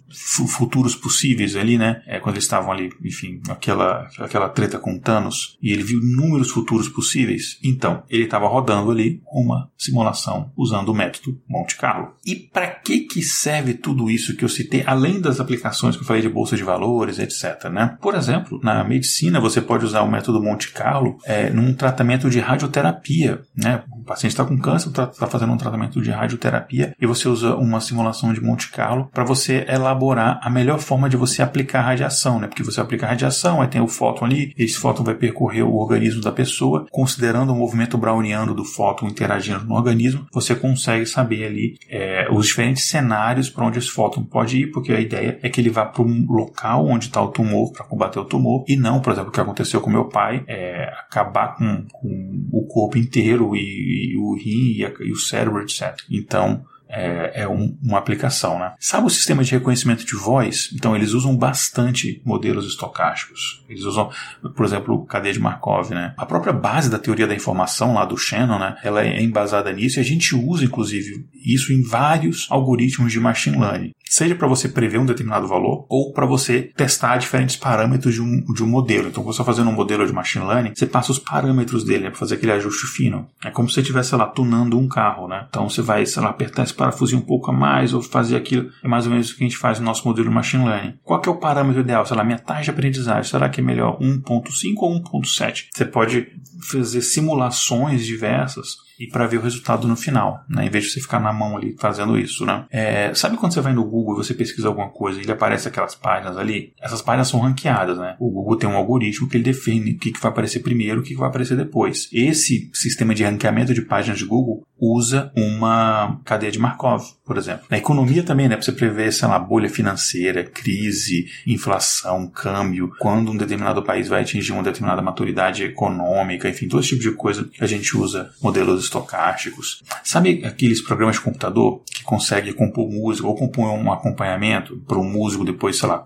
futuros possíveis ali, né? É, quando eles estavam ali, enfim, aquela, aquela treta com Thanos, e ele viu inúmeros futuros possíveis. Então, ele estava rodando ali uma simulação usando o método Monte Carlo. E para que que serve tudo isso que eu citei, além das aplicações que eu falei de bolsa de valores, etc, né? Por exemplo, na medicina medicina, você pode usar o método Monte Carlo é, num tratamento de radioterapia. Né? O paciente está com câncer, está tá fazendo um tratamento de radioterapia e você usa uma simulação de Monte Carlo para você elaborar a melhor forma de você aplicar a radiação. Né? Porque você aplica a radiação, aí tem o fóton ali, esse fóton vai percorrer o organismo da pessoa, considerando o movimento browniano do fóton interagindo no organismo, você consegue saber ali é, os diferentes cenários para onde esse fóton pode ir, porque a ideia é que ele vá para um local onde está o tumor para combater o tumor e não por exemplo, o que aconteceu com meu pai, é acabar com, com o corpo inteiro e, e o rim e, a, e, o cérebro, etc. Então, é, é um, uma aplicação. Né? Sabe o sistema de reconhecimento de voz? Então, eles usam bastante modelos estocásticos. Eles usam, por exemplo, cadeia de Markov. Né? A própria base da teoria da informação lá do Shannon, né, ela é embasada nisso e a gente usa, inclusive, isso em vários algoritmos de machine learning seja para você prever um determinado valor ou para você testar diferentes parâmetros de um, de um modelo. Então, quando você está fazendo um modelo de machine learning, você passa os parâmetros dele né, para fazer aquele ajuste fino. É como se você estivesse, lá, tunando um carro, né? Então, você vai, sei lá, apertar esse parafusinho um pouco a mais ou fazer aquilo. É mais ou menos o que a gente faz no nosso modelo de machine learning. Qual é o parâmetro ideal? Sei lá, minha taxa de aprendizagem, será que é melhor 1.5 ou 1.7? Você pode fazer simulações diversas e para ver o resultado no final, né? Em vez de você ficar na mão ali fazendo isso, né? É, sabe quando você vai no Google e você pesquisa alguma coisa e ele aparece aquelas páginas ali? Essas páginas são ranqueadas, né? O Google tem um algoritmo que ele define o que, que vai aparecer primeiro, o que, que vai aparecer depois. Esse sistema de ranqueamento de páginas de Google usa uma cadeia de Markov, por exemplo. Na economia também, né? Para você prever, sei lá, bolha financeira, crise, inflação, câmbio, quando um determinado país vai atingir uma determinada maturidade econômica, enfim, todo esse tipo de coisa que a gente usa modelos estocásticos. Sabe aqueles programas de computador que consegue compor música ou compõe um acompanhamento para um músico depois, sei lá,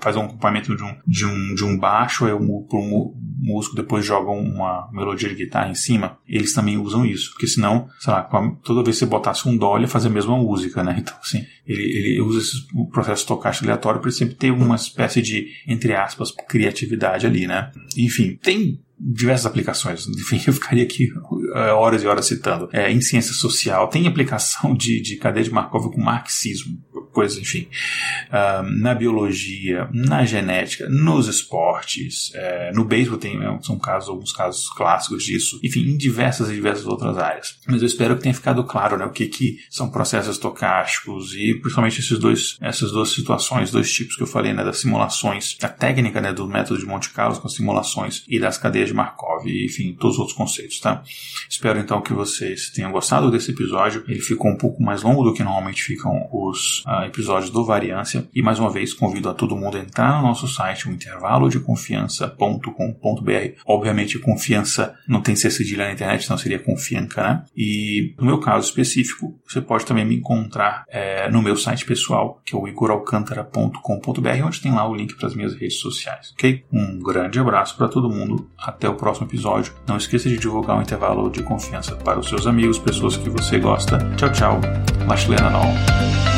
faz um acompanhamento de um, de um, de um baixo, aí o, um músico depois joga uma melodia de guitarra em cima? Eles também usam isso, porque senão, sei lá, toda vez que você botasse um dó, ele fazia a mesma música, né? Então, assim, ele, ele usa esse processo estocástico aleatório para sempre ter uma espécie de, entre aspas, criatividade ali, né? Enfim, tem diversas aplicações. [LAUGHS] Enfim, eu ficaria aqui é, horas e horas citando. É, em ciência social, tem aplicação de, de cadeia de Markov com marxismo coisas, enfim, uh, na biologia, na genética, nos esportes, é, no beisebol tem é, são casos, alguns casos clássicos disso, enfim, em diversas e diversas outras áreas. Mas eu espero que tenha ficado claro, né, o que, que são processos estocásticos e principalmente esses dois, essas duas situações, dois tipos que eu falei, né, das simulações, a técnica, né, do método de Monte Carlo com simulações e das cadeias de Markov, e, enfim, todos os outros conceitos, tá? Espero então que vocês tenham gostado desse episódio. Ele ficou um pouco mais longo do que normalmente ficam os uh, episódios do Variância. E mais uma vez convido a todo mundo a entrar no nosso site, o intervalodeconfiança.com.br. Obviamente, confiança não tem ser cedilha na internet, senão seria confianca, né? E no meu caso específico, você pode também me encontrar é, no meu site pessoal, que é o igoralcantara.com.br, onde tem lá o link para as minhas redes sociais, ok? Um grande abraço para todo mundo. Até o próximo episódio. Não esqueça de divulgar o intervalo de confiança para os seus amigos, pessoas que você gosta. Tchau, tchau. Lashleana não.